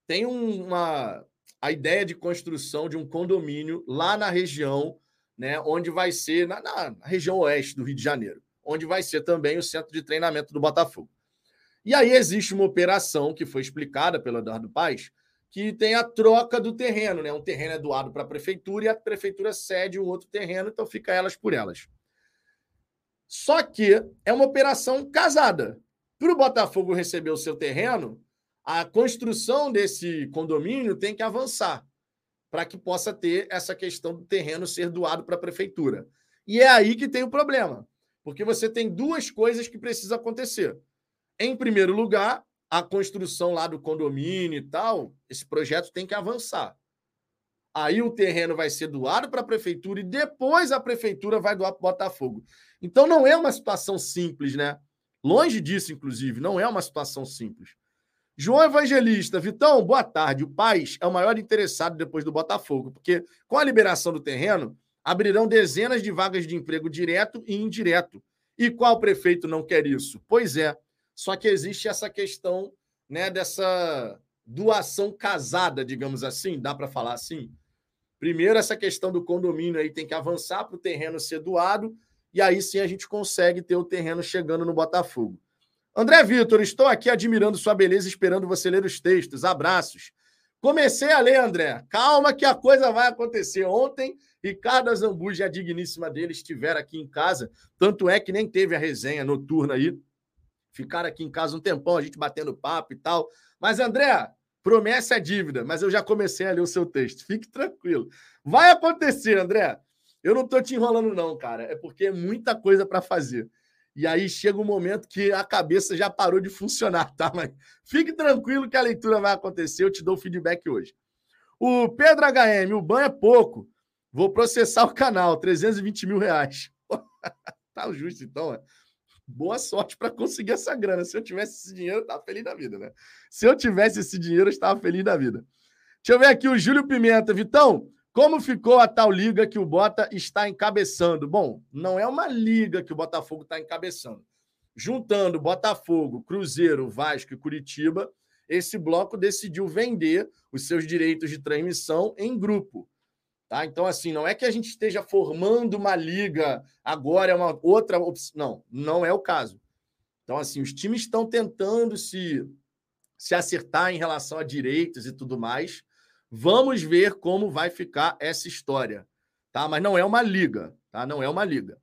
Tem uma a ideia de construção de um condomínio lá na região, né, onde vai ser na, na região oeste do Rio de Janeiro, onde vai ser também o centro de treinamento do Botafogo. E aí existe uma operação que foi explicada pelo Eduardo Paz, que tem a troca do terreno, né? Um terreno é doado para a prefeitura e a prefeitura cede um outro terreno, então fica elas por elas. Só que é uma operação casada. Para o Botafogo receber o seu terreno, a construção desse condomínio tem que avançar para que possa ter essa questão do terreno ser doado para a prefeitura. E é aí que tem o problema, porque você tem duas coisas que precisam acontecer. Em primeiro lugar, a construção lá do condomínio e tal, esse projeto tem que avançar. Aí o terreno vai ser doado para a prefeitura e depois a prefeitura vai doar para o Botafogo. Então não é uma situação simples, né? Longe disso, inclusive, não é uma situação simples. João Evangelista, Vitão, boa tarde. O Paz é o maior interessado depois do Botafogo, porque com a liberação do terreno, abrirão dezenas de vagas de emprego direto e indireto. E qual prefeito não quer isso? Pois é, só que existe essa questão né, dessa doação casada, digamos assim, dá para falar assim? Primeiro, essa questão do condomínio aí tem que avançar para o terreno ser doado, e aí sim a gente consegue ter o terreno chegando no Botafogo. André Vitor, estou aqui admirando sua beleza, esperando você ler os textos. Abraços. Comecei a ler, André. Calma que a coisa vai acontecer. Ontem, Ricardo Azambuja, a digníssima dele, estiveram aqui em casa. Tanto é que nem teve a resenha noturna aí ficaram aqui em casa um tempão, a gente batendo papo e tal. Mas, André, promessa é dívida, mas eu já comecei a ler o seu texto. Fique tranquilo. Vai acontecer, André. Eu não estou te enrolando, não, cara. É porque é muita coisa para fazer. E aí chega um momento que a cabeça já parou de funcionar, tá? Mas fique tranquilo que a leitura vai acontecer. Eu te dou feedback hoje. O Pedro HM, o ban é pouco. Vou processar o canal, 320 mil reais. tá justo, então. É boa sorte para conseguir essa grana. Se eu tivesse esse dinheiro, eu estava feliz da vida, né? Se eu tivesse esse dinheiro, eu estava feliz da vida. Deixa eu ver aqui o Júlio Pimenta. Vitão, como ficou a tal liga que o Bota está encabeçando? Bom, não é uma liga que o Botafogo está encabeçando. juntando Botafogo, Cruzeiro, Vasco e Curitiba, esse bloco decidiu vender os seus direitos de transmissão em grupo. Tá? Então, assim, não é que a gente esteja formando uma liga, agora é uma outra opção. Não, não é o caso. Então, assim, os times estão tentando se, se acertar em relação a direitos e tudo mais. Vamos ver como vai ficar essa história. Tá? Mas não é uma liga, tá? Não é uma liga.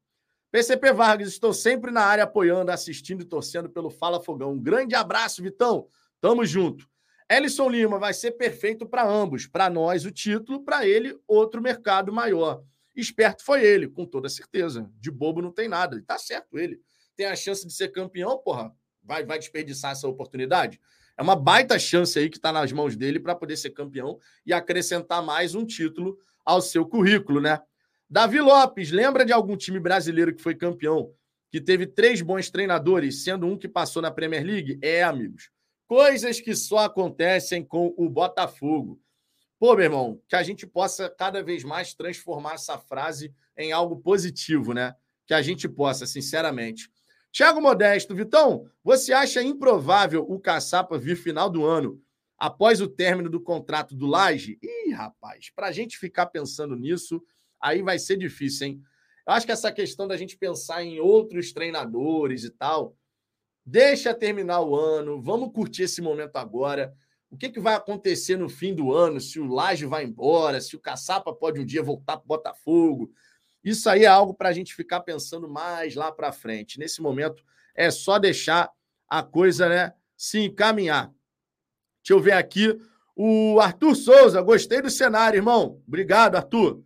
PCP Vargas, estou sempre na área apoiando, assistindo e torcendo pelo Fala Fogão. Um grande abraço, Vitão. Tamo junto. Ellison Lima vai ser perfeito para ambos. Para nós, o título, para ele, outro mercado maior. Esperto foi ele, com toda certeza. De bobo não tem nada. Tá certo ele. Tem a chance de ser campeão, porra. Vai, vai desperdiçar essa oportunidade? É uma baita chance aí que está nas mãos dele para poder ser campeão e acrescentar mais um título ao seu currículo, né? Davi Lopes, lembra de algum time brasileiro que foi campeão, que teve três bons treinadores, sendo um que passou na Premier League? É, amigos. Coisas que só acontecem com o Botafogo. Pô, meu irmão, que a gente possa cada vez mais transformar essa frase em algo positivo, né? Que a gente possa, sinceramente. Tiago Modesto, Vitão, você acha improvável o Caçapa vir final do ano após o término do contrato do Laje? Ih, rapaz, para a gente ficar pensando nisso, aí vai ser difícil, hein? Eu acho que essa questão da gente pensar em outros treinadores e tal, deixa terminar o ano, vamos curtir esse momento agora. O que, que vai acontecer no fim do ano? Se o Laje vai embora, se o Caçapa pode um dia voltar para o Botafogo, isso aí é algo para a gente ficar pensando mais lá para frente. Nesse momento, é só deixar a coisa né, se encaminhar. Deixa eu ver aqui. O Arthur Souza, gostei do cenário, irmão. Obrigado, Arthur.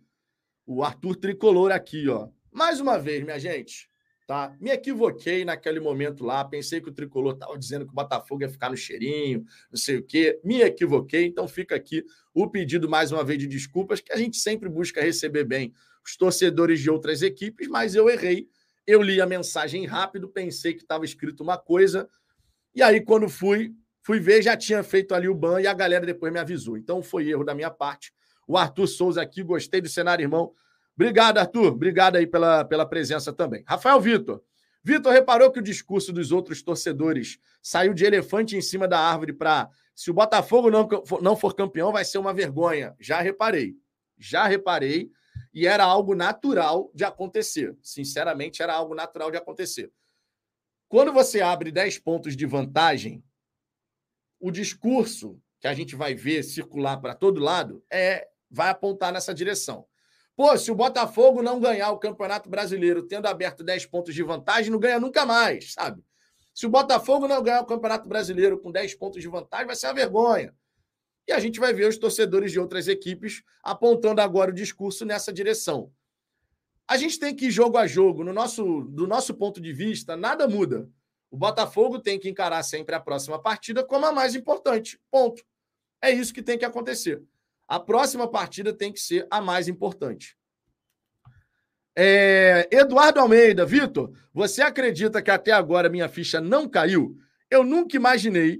O Arthur Tricolor aqui, ó. Mais uma vez, minha gente, tá? Me equivoquei naquele momento lá. Pensei que o Tricolor estava dizendo que o Botafogo ia ficar no cheirinho, não sei o quê. Me equivoquei, então fica aqui o pedido mais uma vez de desculpas, que a gente sempre busca receber bem os torcedores de outras equipes, mas eu errei. Eu li a mensagem rápido, pensei que estava escrito uma coisa, e aí, quando fui, fui ver, já tinha feito ali o ban e a galera depois me avisou. Então foi erro da minha parte. O Arthur Souza aqui, gostei do cenário, irmão. Obrigado, Arthur. Obrigado aí pela, pela presença também. Rafael Vitor. Vitor, reparou que o discurso dos outros torcedores saiu de elefante em cima da árvore para se o Botafogo não, não for campeão, vai ser uma vergonha. Já reparei. Já reparei e era algo natural de acontecer. Sinceramente, era algo natural de acontecer. Quando você abre 10 pontos de vantagem, o discurso que a gente vai ver circular para todo lado é vai apontar nessa direção. Pô, se o Botafogo não ganhar o Campeonato Brasileiro tendo aberto 10 pontos de vantagem, não ganha nunca mais, sabe? Se o Botafogo não ganhar o Campeonato Brasileiro com 10 pontos de vantagem, vai ser uma vergonha. E a gente vai ver os torcedores de outras equipes apontando agora o discurso nessa direção. A gente tem que ir jogo a jogo. No nosso, do nosso ponto de vista, nada muda. O Botafogo tem que encarar sempre a próxima partida como a mais importante. Ponto. É isso que tem que acontecer. A próxima partida tem que ser a mais importante. É, Eduardo Almeida, Vitor, você acredita que até agora minha ficha não caiu? Eu nunca imaginei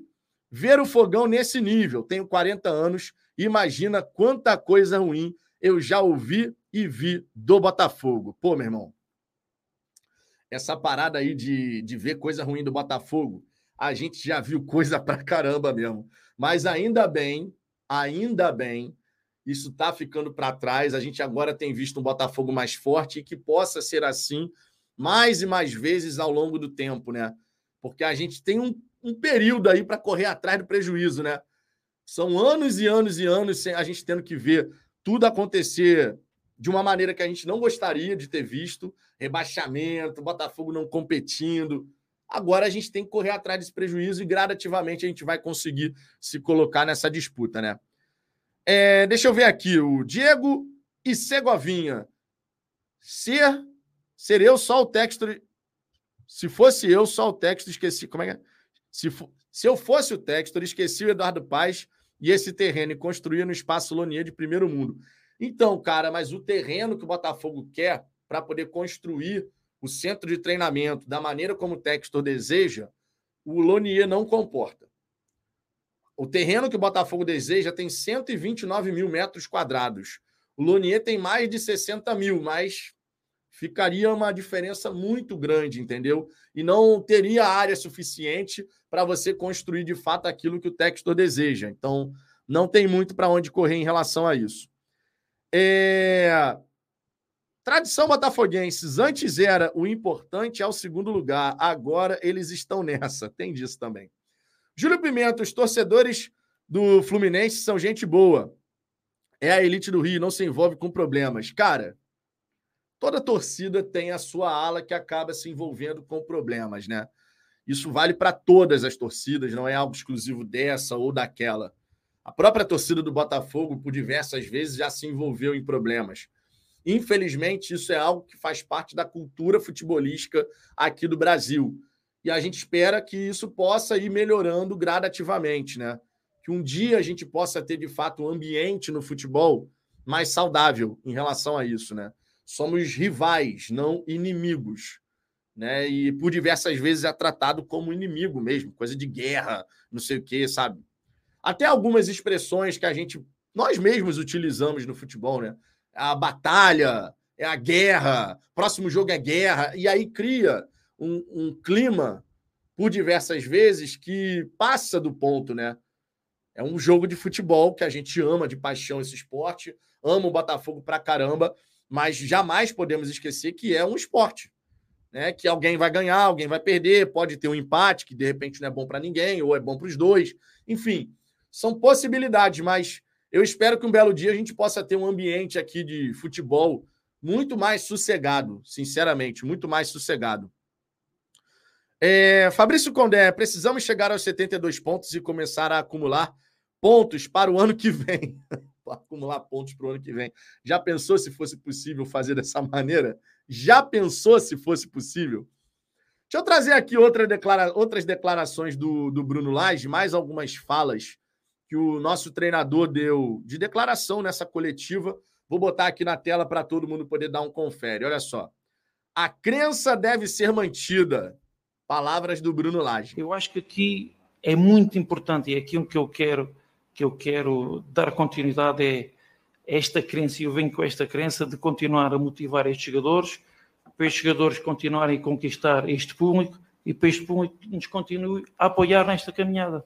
ver o fogão nesse nível. Tenho 40 anos, imagina quanta coisa ruim eu já ouvi e vi do Botafogo. Pô, meu irmão, essa parada aí de, de ver coisa ruim do Botafogo, a gente já viu coisa pra caramba mesmo. Mas ainda bem, ainda bem, isso tá ficando para trás. A gente agora tem visto um Botafogo mais forte e que possa ser assim mais e mais vezes ao longo do tempo, né? Porque a gente tem um um período aí para correr atrás do prejuízo, né? São anos e anos e anos sem a gente tendo que ver tudo acontecer de uma maneira que a gente não gostaria de ter visto, rebaixamento, Botafogo não competindo. Agora a gente tem que correr atrás desse prejuízo e gradativamente a gente vai conseguir se colocar nessa disputa, né? É, deixa eu ver aqui, o Diego e Segovinha. Ser, ser eu só o texto. Se fosse eu só o texto, esqueci. Como é que é? Se, se eu fosse o Textor, esqueci o Eduardo Paz e esse terreno e construía no espaço Lonier de primeiro mundo. Então, cara, mas o terreno que o Botafogo quer para poder construir o centro de treinamento da maneira como o Textor deseja, o Lonier não comporta. O terreno que o Botafogo deseja tem 129 mil metros quadrados. O Lonier tem mais de 60 mil, mas ficaria uma diferença muito grande, entendeu? E não teria área suficiente para você construir de fato aquilo que o Textor deseja. Então, não tem muito para onde correr em relação a isso. É... Tradição botafoguenses, antes era o importante é o segundo lugar, agora eles estão nessa. Tem disso também. Júlio Pimenta, os torcedores do Fluminense são gente boa. É a elite do Rio, não se envolve com problemas. Cara, toda torcida tem a sua ala que acaba se envolvendo com problemas, né? Isso vale para todas as torcidas, não é algo exclusivo dessa ou daquela. A própria torcida do Botafogo, por diversas vezes, já se envolveu em problemas. Infelizmente, isso é algo que faz parte da cultura futebolística aqui do Brasil. E a gente espera que isso possa ir melhorando gradativamente, né? Que um dia a gente possa ter, de fato, um ambiente no futebol mais saudável em relação a isso, né? Somos rivais, não inimigos. Né? E por diversas vezes é tratado como inimigo mesmo, coisa de guerra, não sei o quê, sabe? Até algumas expressões que a gente, nós mesmos utilizamos no futebol, né? A batalha, é a guerra, próximo jogo é guerra, e aí cria um, um clima, por diversas vezes, que passa do ponto, né? É um jogo de futebol que a gente ama de paixão esse esporte, ama o Botafogo pra caramba, mas jamais podemos esquecer que é um esporte. Né, que alguém vai ganhar, alguém vai perder, pode ter um empate que de repente não é bom para ninguém ou é bom para os dois. Enfim, são possibilidades, mas eu espero que um belo dia a gente possa ter um ambiente aqui de futebol muito mais sossegado, sinceramente, muito mais sossegado. É, Fabrício Condé, precisamos chegar aos 72 pontos e começar a acumular pontos para o ano que vem. acumular pontos para o ano que vem. Já pensou se fosse possível fazer dessa maneira? Já pensou se fosse possível? Deixa eu trazer aqui outra declara... outras declarações do, do Bruno Lage, mais algumas falas que o nosso treinador deu de declaração nessa coletiva. Vou botar aqui na tela para todo mundo poder dar um confere. Olha só. A crença deve ser mantida. Palavras do Bruno Lage. Eu acho que aqui é muito importante e é aquilo que eu quero que eu quero dar continuidade é esta crença, e eu venho com esta crença de continuar a motivar estes jogadores, para estes jogadores continuarem a conquistar este público e para este público nos continue a apoiar nesta caminhada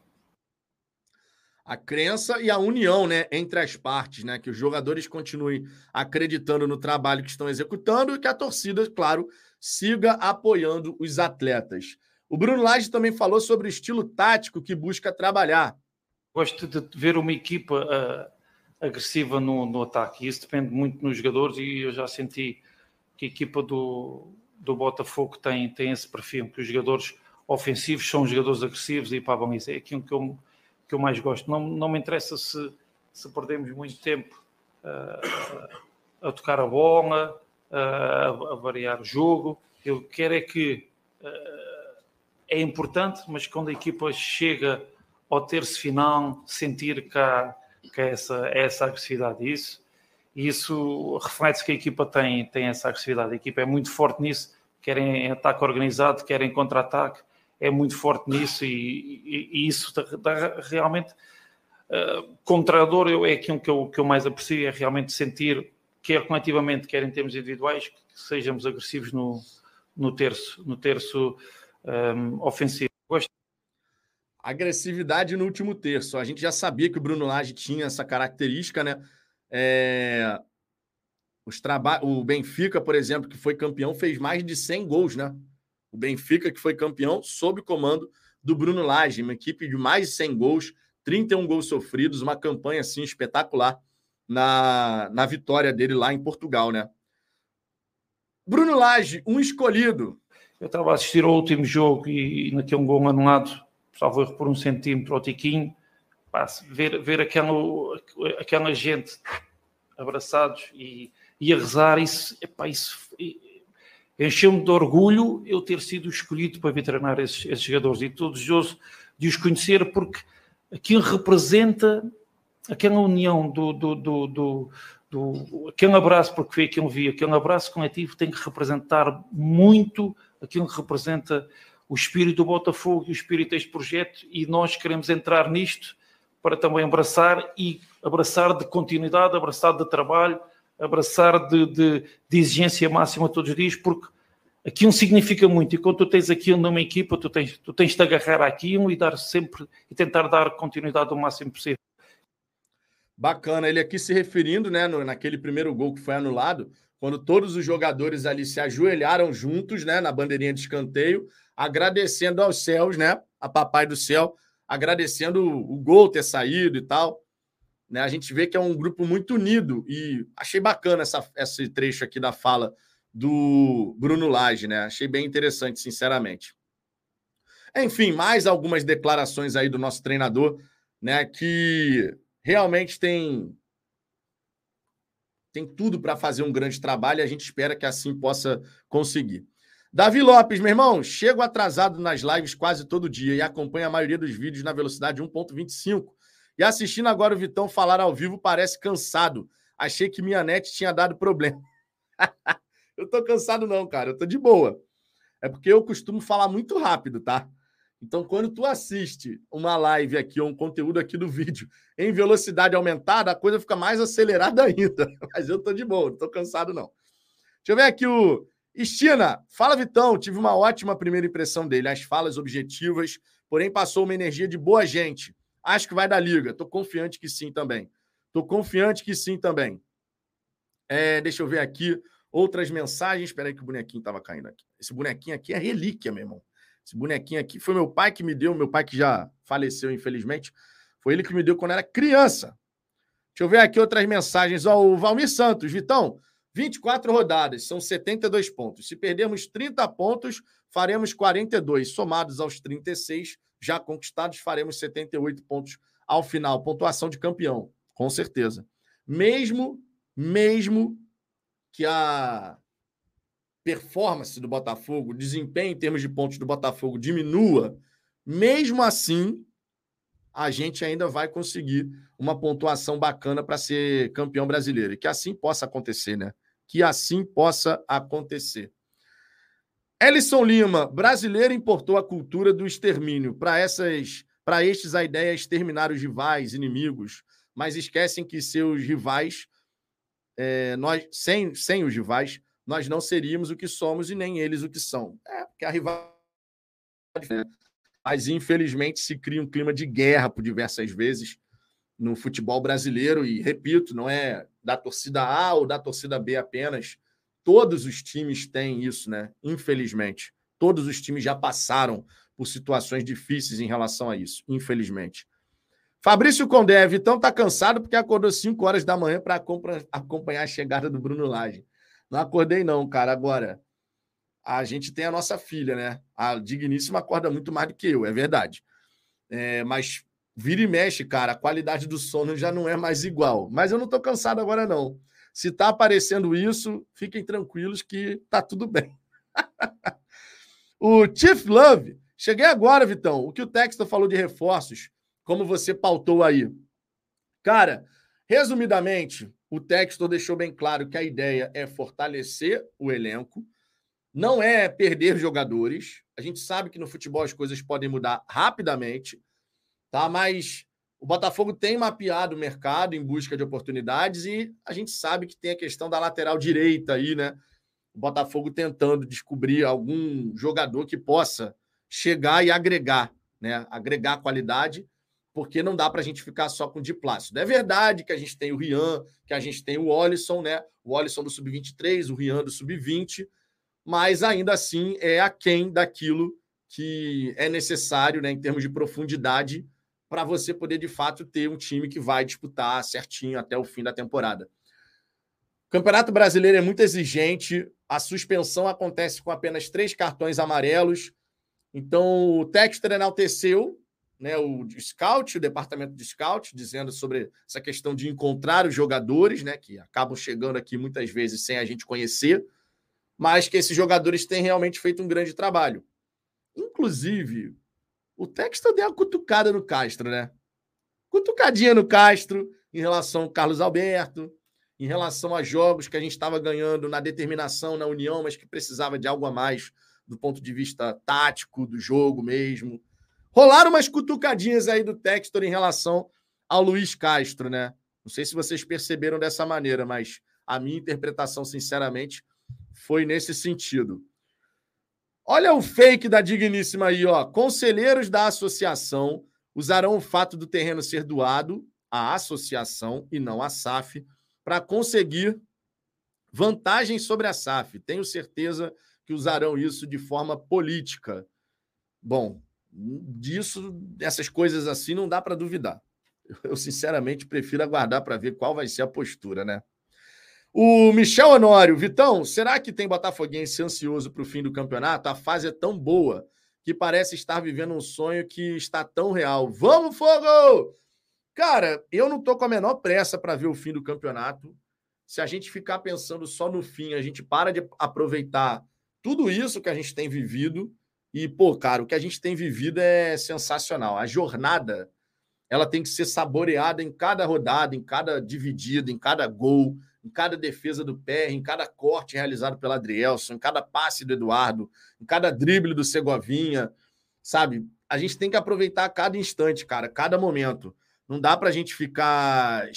a crença e a união né, entre as partes, né? Que os jogadores continuem acreditando no trabalho que estão executando e que a torcida, claro, siga apoiando os atletas. O Bruno Lage também falou sobre o estilo tático que busca trabalhar. Gosto de ver uma equipa uh, agressiva no, no ataque. Isso depende muito nos jogadores e eu já senti que a equipa do, do Botafogo tem, tem esse perfil, que os jogadores ofensivos são jogadores agressivos e pá, bom, isso é aquilo que eu que eu mais gosto. Não, não me interessa se, se perdemos muito tempo uh, a tocar a bola, a, variar o jogo. Eu quero é que uh, é importante, mas quando a equipa chega ao terço final, sentir que há, que há essa, essa agressividade. Isso, isso reflete que a equipa tem, tem essa agressividade. A equipa é muito forte nisso, querem ataque organizado, querem contra-ataque é muito forte nisso e, e, e isso dá, realmente uh, como treinador eu, é aquilo que eu, que eu mais aprecio é realmente sentir quer coletivamente, quer em termos individuais que sejamos agressivos no, no terço, no terço um, ofensivo. Gosto. Agressividade no último terço. A gente já sabia que o Bruno Lage tinha essa característica, né? É... Os traba... O Benfica, por exemplo, que foi campeão, fez mais de 100 gols, né? O Benfica, que foi campeão, sob o comando do Bruno Lage, uma equipe de mais de 100 gols, 31 gols sofridos, uma campanha assim espetacular na, na vitória dele lá em Portugal, né? Bruno Lage, um escolhido. Eu estava a assistir ao último jogo e, naquele um gol anulado, salvo erro por um centímetro ao Tiquinho, ver, ver aquela, aquela gente abraçados e, e a rezar, isso, isso Encheu-me de orgulho eu ter sido escolhido para vir treinar esses, esses jogadores e estou desejoso de os conhecer porque aquilo representa aquela união do, do, do, do, do aquele abraço, porque foi aquilo vi, aquele abraço coletivo tem que representar muito aquilo que representa o espírito do Botafogo e o espírito deste projeto e nós queremos entrar nisto para também abraçar e abraçar de continuidade, abraçar de trabalho, abraçar de, de, de, exigência máxima todos os dias, porque aqui um significa muito. E quando tu tens aqui numa equipa, tu tens, tu tens de agarrar aqui um e dar sempre e tentar dar continuidade o máximo possível. Bacana, ele aqui se referindo, né, no, naquele primeiro gol que foi anulado, quando todos os jogadores ali se ajoelharam juntos, né, na bandeirinha de escanteio, agradecendo aos céus, né, a papai do céu, agradecendo o, o gol ter saído e tal. Né, a gente vê que é um grupo muito unido e achei bacana essa, esse trecho aqui da fala do Bruno Lage, né? Achei bem interessante, sinceramente. Enfim, mais algumas declarações aí do nosso treinador, né, que realmente tem tem tudo para fazer um grande trabalho e a gente espera que assim possa conseguir. Davi Lopes, meu irmão, chego atrasado nas lives quase todo dia e acompanho a maioria dos vídeos na velocidade 1.25. E assistindo agora o Vitão falar ao vivo parece cansado. Achei que minha net tinha dado problema. eu tô cansado não, cara, eu tô de boa. É porque eu costumo falar muito rápido, tá? Então, quando tu assiste uma live aqui ou um conteúdo aqui do vídeo em velocidade aumentada, a coisa fica mais acelerada ainda. Mas eu tô de boa, não tô cansado, não. Deixa eu ver aqui o Estina. Fala, Vitão. Tive uma ótima primeira impressão dele. As falas objetivas, porém passou uma energia de boa gente. Acho que vai dar liga. Tô confiante que sim também. Tô confiante que sim também. É, deixa eu ver aqui outras mensagens. Espera aí que o bonequinho estava caindo aqui. Esse bonequinho aqui é relíquia, meu irmão. Esse bonequinho aqui foi meu pai que me deu, meu pai que já faleceu, infelizmente. Foi ele que me deu quando era criança. Deixa eu ver aqui outras mensagens. Ó, o Valmir Santos, Vitão, 24 rodadas, são 72 pontos. Se perdermos 30 pontos, faremos 42. Somados aos 36 já conquistados, faremos 78 pontos ao final. Pontuação de campeão, com certeza. Mesmo, mesmo que a performance do Botafogo, desempenho em termos de pontos do Botafogo diminua, mesmo assim, a gente ainda vai conseguir uma pontuação bacana para ser campeão brasileiro. E que assim possa acontecer, né? Que assim possa acontecer. Ellison Lima, brasileiro importou a cultura do extermínio. Para essas, para estes a ideia é exterminar os rivais, inimigos, mas esquecem que seus rivais, é, nós sem, sem os rivais, nós não seríamos o que somos e nem eles o que são. É, porque a rivalidade. Mas, infelizmente, se cria um clima de guerra por diversas vezes no futebol brasileiro, e repito, não é da torcida A ou da torcida B apenas. Todos os times têm isso, né? Infelizmente. Todos os times já passaram por situações difíceis em relação a isso, infelizmente. Fabrício Condé, Vitão tá cansado porque acordou 5 horas da manhã para acompanhar a chegada do Bruno Lage. Não acordei, não, cara. Agora, a gente tem a nossa filha, né? A Digníssima acorda muito mais do que eu, é verdade. É, mas vira e mexe, cara, a qualidade do sono já não é mais igual. Mas eu não tô cansado agora, não. Se tá aparecendo isso, fiquem tranquilos que tá tudo bem. o Chief Love, cheguei agora, Vitão. O que o Texto falou de reforços, como você pautou aí. Cara, resumidamente, o Textor deixou bem claro que a ideia é fortalecer o elenco, não é perder jogadores. A gente sabe que no futebol as coisas podem mudar rapidamente, tá? Mas o Botafogo tem mapeado o mercado em busca de oportunidades e a gente sabe que tem a questão da lateral direita aí, né? O Botafogo tentando descobrir algum jogador que possa chegar e agregar, né? Agregar qualidade porque não dá para a gente ficar só com o Diplácido. É verdade que a gente tem o Rian, que a gente tem o Olisson, né? O Olisson do Sub-23, o Rian do Sub-20, mas ainda assim é aquém daquilo que é necessário, né, em termos de profundidade, para você poder de fato ter um time que vai disputar certinho até o fim da temporada. O Campeonato Brasileiro é muito exigente, a suspensão acontece com apenas três cartões amarelos. Então, o Texter enalteceu né, o scout, o departamento de scout, dizendo sobre essa questão de encontrar os jogadores, né, que acabam chegando aqui muitas vezes sem a gente conhecer, mas que esses jogadores têm realmente feito um grande trabalho. Inclusive, o Texto deu uma cutucada no Castro, né? Cutucadinha no Castro em relação ao Carlos Alberto, em relação a jogos que a gente estava ganhando na determinação, na união, mas que precisava de algo a mais do ponto de vista tático do jogo mesmo. Rolaram umas cutucadinhas aí do Textor em relação ao Luiz Castro, né? Não sei se vocês perceberam dessa maneira, mas A minha interpretação, sinceramente, foi nesse sentido. Olha o fake da digníssima aí, ó. Conselheiros da associação usarão o fato do terreno ser doado à associação e não à SAF para conseguir vantagens sobre a SAF. Tenho certeza que usarão isso de forma política. Bom, disso, dessas coisas assim, não dá para duvidar. Eu, sinceramente, prefiro aguardar para ver qual vai ser a postura, né? O Michel Honório, Vitão, será que tem Botafoguense ansioso para o fim do campeonato? A fase é tão boa que parece estar vivendo um sonho que está tão real. Vamos, fogo! Cara, eu não tô com a menor pressa para ver o fim do campeonato. Se a gente ficar pensando só no fim, a gente para de aproveitar tudo isso que a gente tem vivido. E, pô, cara, o que a gente tem vivido é sensacional. A jornada, ela tem que ser saboreada em cada rodada, em cada dividida, em cada gol, em cada defesa do pé, em cada corte realizado pelo Adrielson, em cada passe do Eduardo, em cada drible do Segovinha, sabe? A gente tem que aproveitar cada instante, cara, cada momento. Não dá para a gente ficar.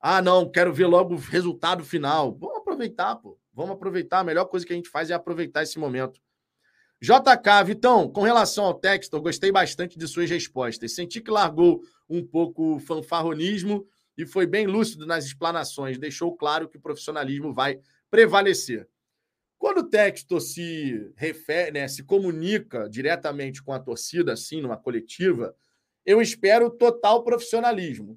Ah, não, quero ver logo o resultado final. Vamos aproveitar, pô. Vamos aproveitar. A melhor coisa que a gente faz é aproveitar esse momento. JK, Vitão, com relação ao texto, eu gostei bastante de suas respostas. Senti que largou um pouco o fanfarronismo e foi bem lúcido nas explanações. Deixou claro que o profissionalismo vai prevalecer. Quando o texto se refere, né, se comunica diretamente com a torcida, assim, numa coletiva, eu espero total profissionalismo.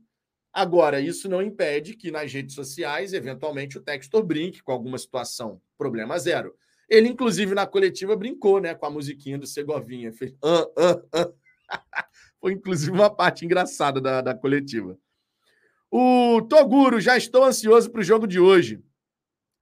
Agora, isso não impede que nas redes sociais, eventualmente, o Textor brinque com alguma situação. Problema zero. Ele, inclusive, na coletiva, brincou né, com a musiquinha do Segovinha. Fez. Ah, ah, ah. Foi, inclusive, uma parte engraçada da, da coletiva. O Toguro, já estou ansioso para o jogo de hoje.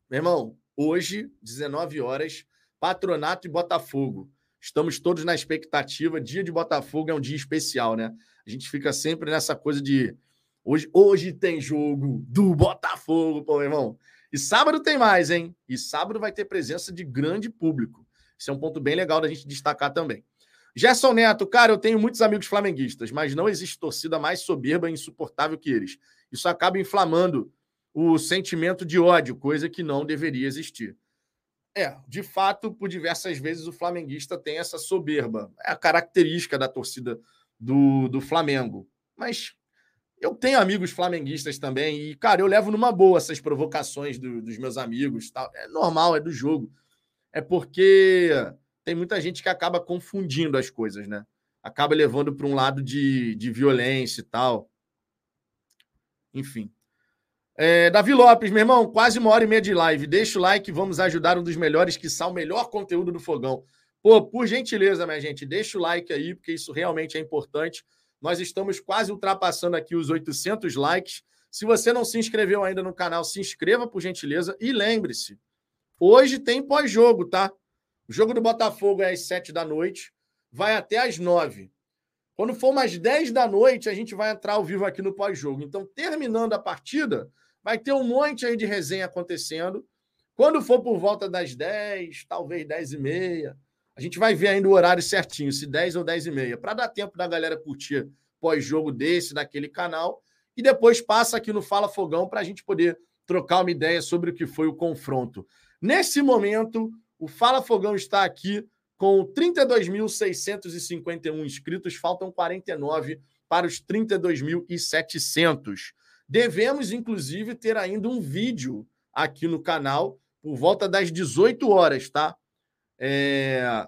Meu irmão, hoje, 19 horas, Patronato e Botafogo. Estamos todos na expectativa. Dia de Botafogo é um dia especial, né? A gente fica sempre nessa coisa de hoje, hoje tem jogo do Botafogo, pô, meu irmão. E sábado tem mais, hein? E sábado vai ter presença de grande público. Isso é um ponto bem legal da gente destacar também. Gerson Neto, cara, eu tenho muitos amigos flamenguistas, mas não existe torcida mais soberba e insuportável que eles. Isso acaba inflamando o sentimento de ódio, coisa que não deveria existir. É, de fato, por diversas vezes o flamenguista tem essa soberba. É a característica da torcida do, do Flamengo. Mas eu tenho amigos flamenguistas também e, cara, eu levo numa boa essas provocações do, dos meus amigos. Tal. É normal, é do jogo. É porque tem muita gente que acaba confundindo as coisas, né? Acaba levando para um lado de, de violência e tal. Enfim. É, Davi Lopes, meu irmão, quase uma hora e meia de live. Deixa o like, vamos ajudar um dos melhores, que são o melhor conteúdo do Fogão. Pô, por gentileza, minha gente, deixa o like aí, porque isso realmente é importante. Nós estamos quase ultrapassando aqui os 800 likes. Se você não se inscreveu ainda no canal, se inscreva, por gentileza. E lembre-se, hoje tem pós-jogo, tá? O jogo do Botafogo é às 7 da noite, vai até às 9. Quando for umas 10 da noite, a gente vai entrar ao vivo aqui no pós-jogo. Então, terminando a partida, Vai ter um monte aí de resenha acontecendo. Quando for por volta das 10, talvez 10 e meia, a gente vai ver ainda o horário certinho, se 10 ou 10 e meia, para dar tempo da galera curtir pós-jogo desse, daquele canal. E depois passa aqui no Fala Fogão para a gente poder trocar uma ideia sobre o que foi o confronto. Nesse momento, o Fala Fogão está aqui com 32.651 inscritos, faltam 49 para os 32.700. Devemos, inclusive, ter ainda um vídeo aqui no canal por volta das 18 horas, tá? É...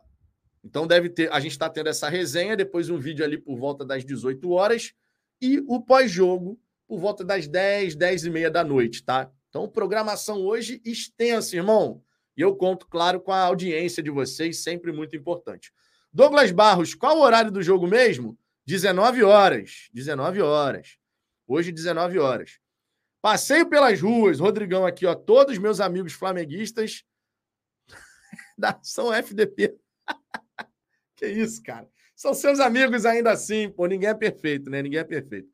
Então deve ter. A gente está tendo essa resenha, depois um vídeo ali por volta das 18 horas e o pós-jogo por volta das 10, 10 e meia da noite, tá? Então, programação hoje extensa, irmão. E eu conto, claro, com a audiência de vocês, sempre muito importante. Douglas Barros, qual o horário do jogo mesmo? 19 horas. 19 horas. Hoje, 19 horas. Passeio pelas ruas, Rodrigão aqui, ó. Todos meus amigos flamenguistas da São FDP. que isso, cara. São seus amigos ainda assim, pô. Ninguém é perfeito, né? Ninguém é perfeito.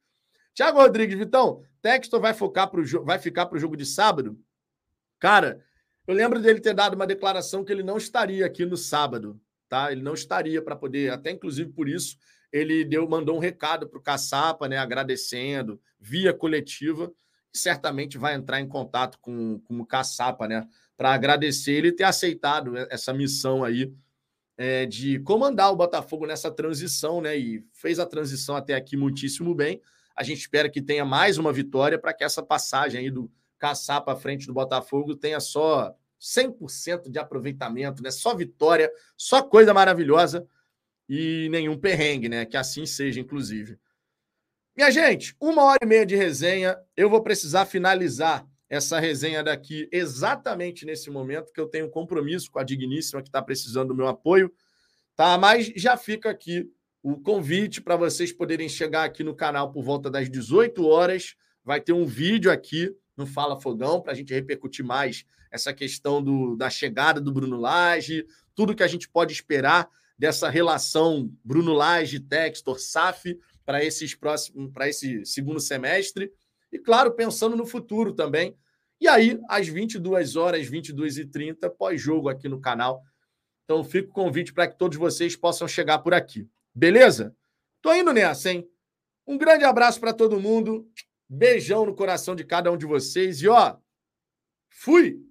Tiago Rodrigues, Vitão, Textor vai focar pro vai ficar para o jogo de sábado? Cara, eu lembro dele ter dado uma declaração que ele não estaria aqui no sábado, tá? Ele não estaria para poder, até inclusive por isso, ele deu, mandou um recado para o Caçapa, né, agradecendo, via coletiva, certamente vai entrar em contato com, com o Caçapa, né? Para agradecer ele ter aceitado essa missão aí é, de comandar o Botafogo nessa transição, né? E fez a transição até aqui muitíssimo bem. A gente espera que tenha mais uma vitória para que essa passagem aí do Caçapa à frente do Botafogo tenha só 100% de aproveitamento, né? Só vitória, só coisa maravilhosa e nenhum perrengue, né? Que assim seja, inclusive. Minha gente, uma hora e meia de resenha. Eu vou precisar finalizar essa resenha daqui exatamente nesse momento, que eu tenho compromisso com a Digníssima, que está precisando do meu apoio, tá? Mas já fica aqui o convite para vocês poderem chegar aqui no canal por volta das 18 horas. Vai ter um vídeo aqui no Fala Fogão para a gente repercutir mais essa questão do, da chegada do Bruno Lage, tudo que a gente pode esperar dessa relação Bruno Lage, Textor, SAF para esse segundo semestre e claro, pensando no futuro também. E aí, às 22 horas, 22 e 30 pós-jogo aqui no canal. Então, fica o convite para que todos vocês possam chegar por aqui. Beleza? Tô indo nessa, hein? Um grande abraço para todo mundo. Beijão no coração de cada um de vocês. E ó, fui!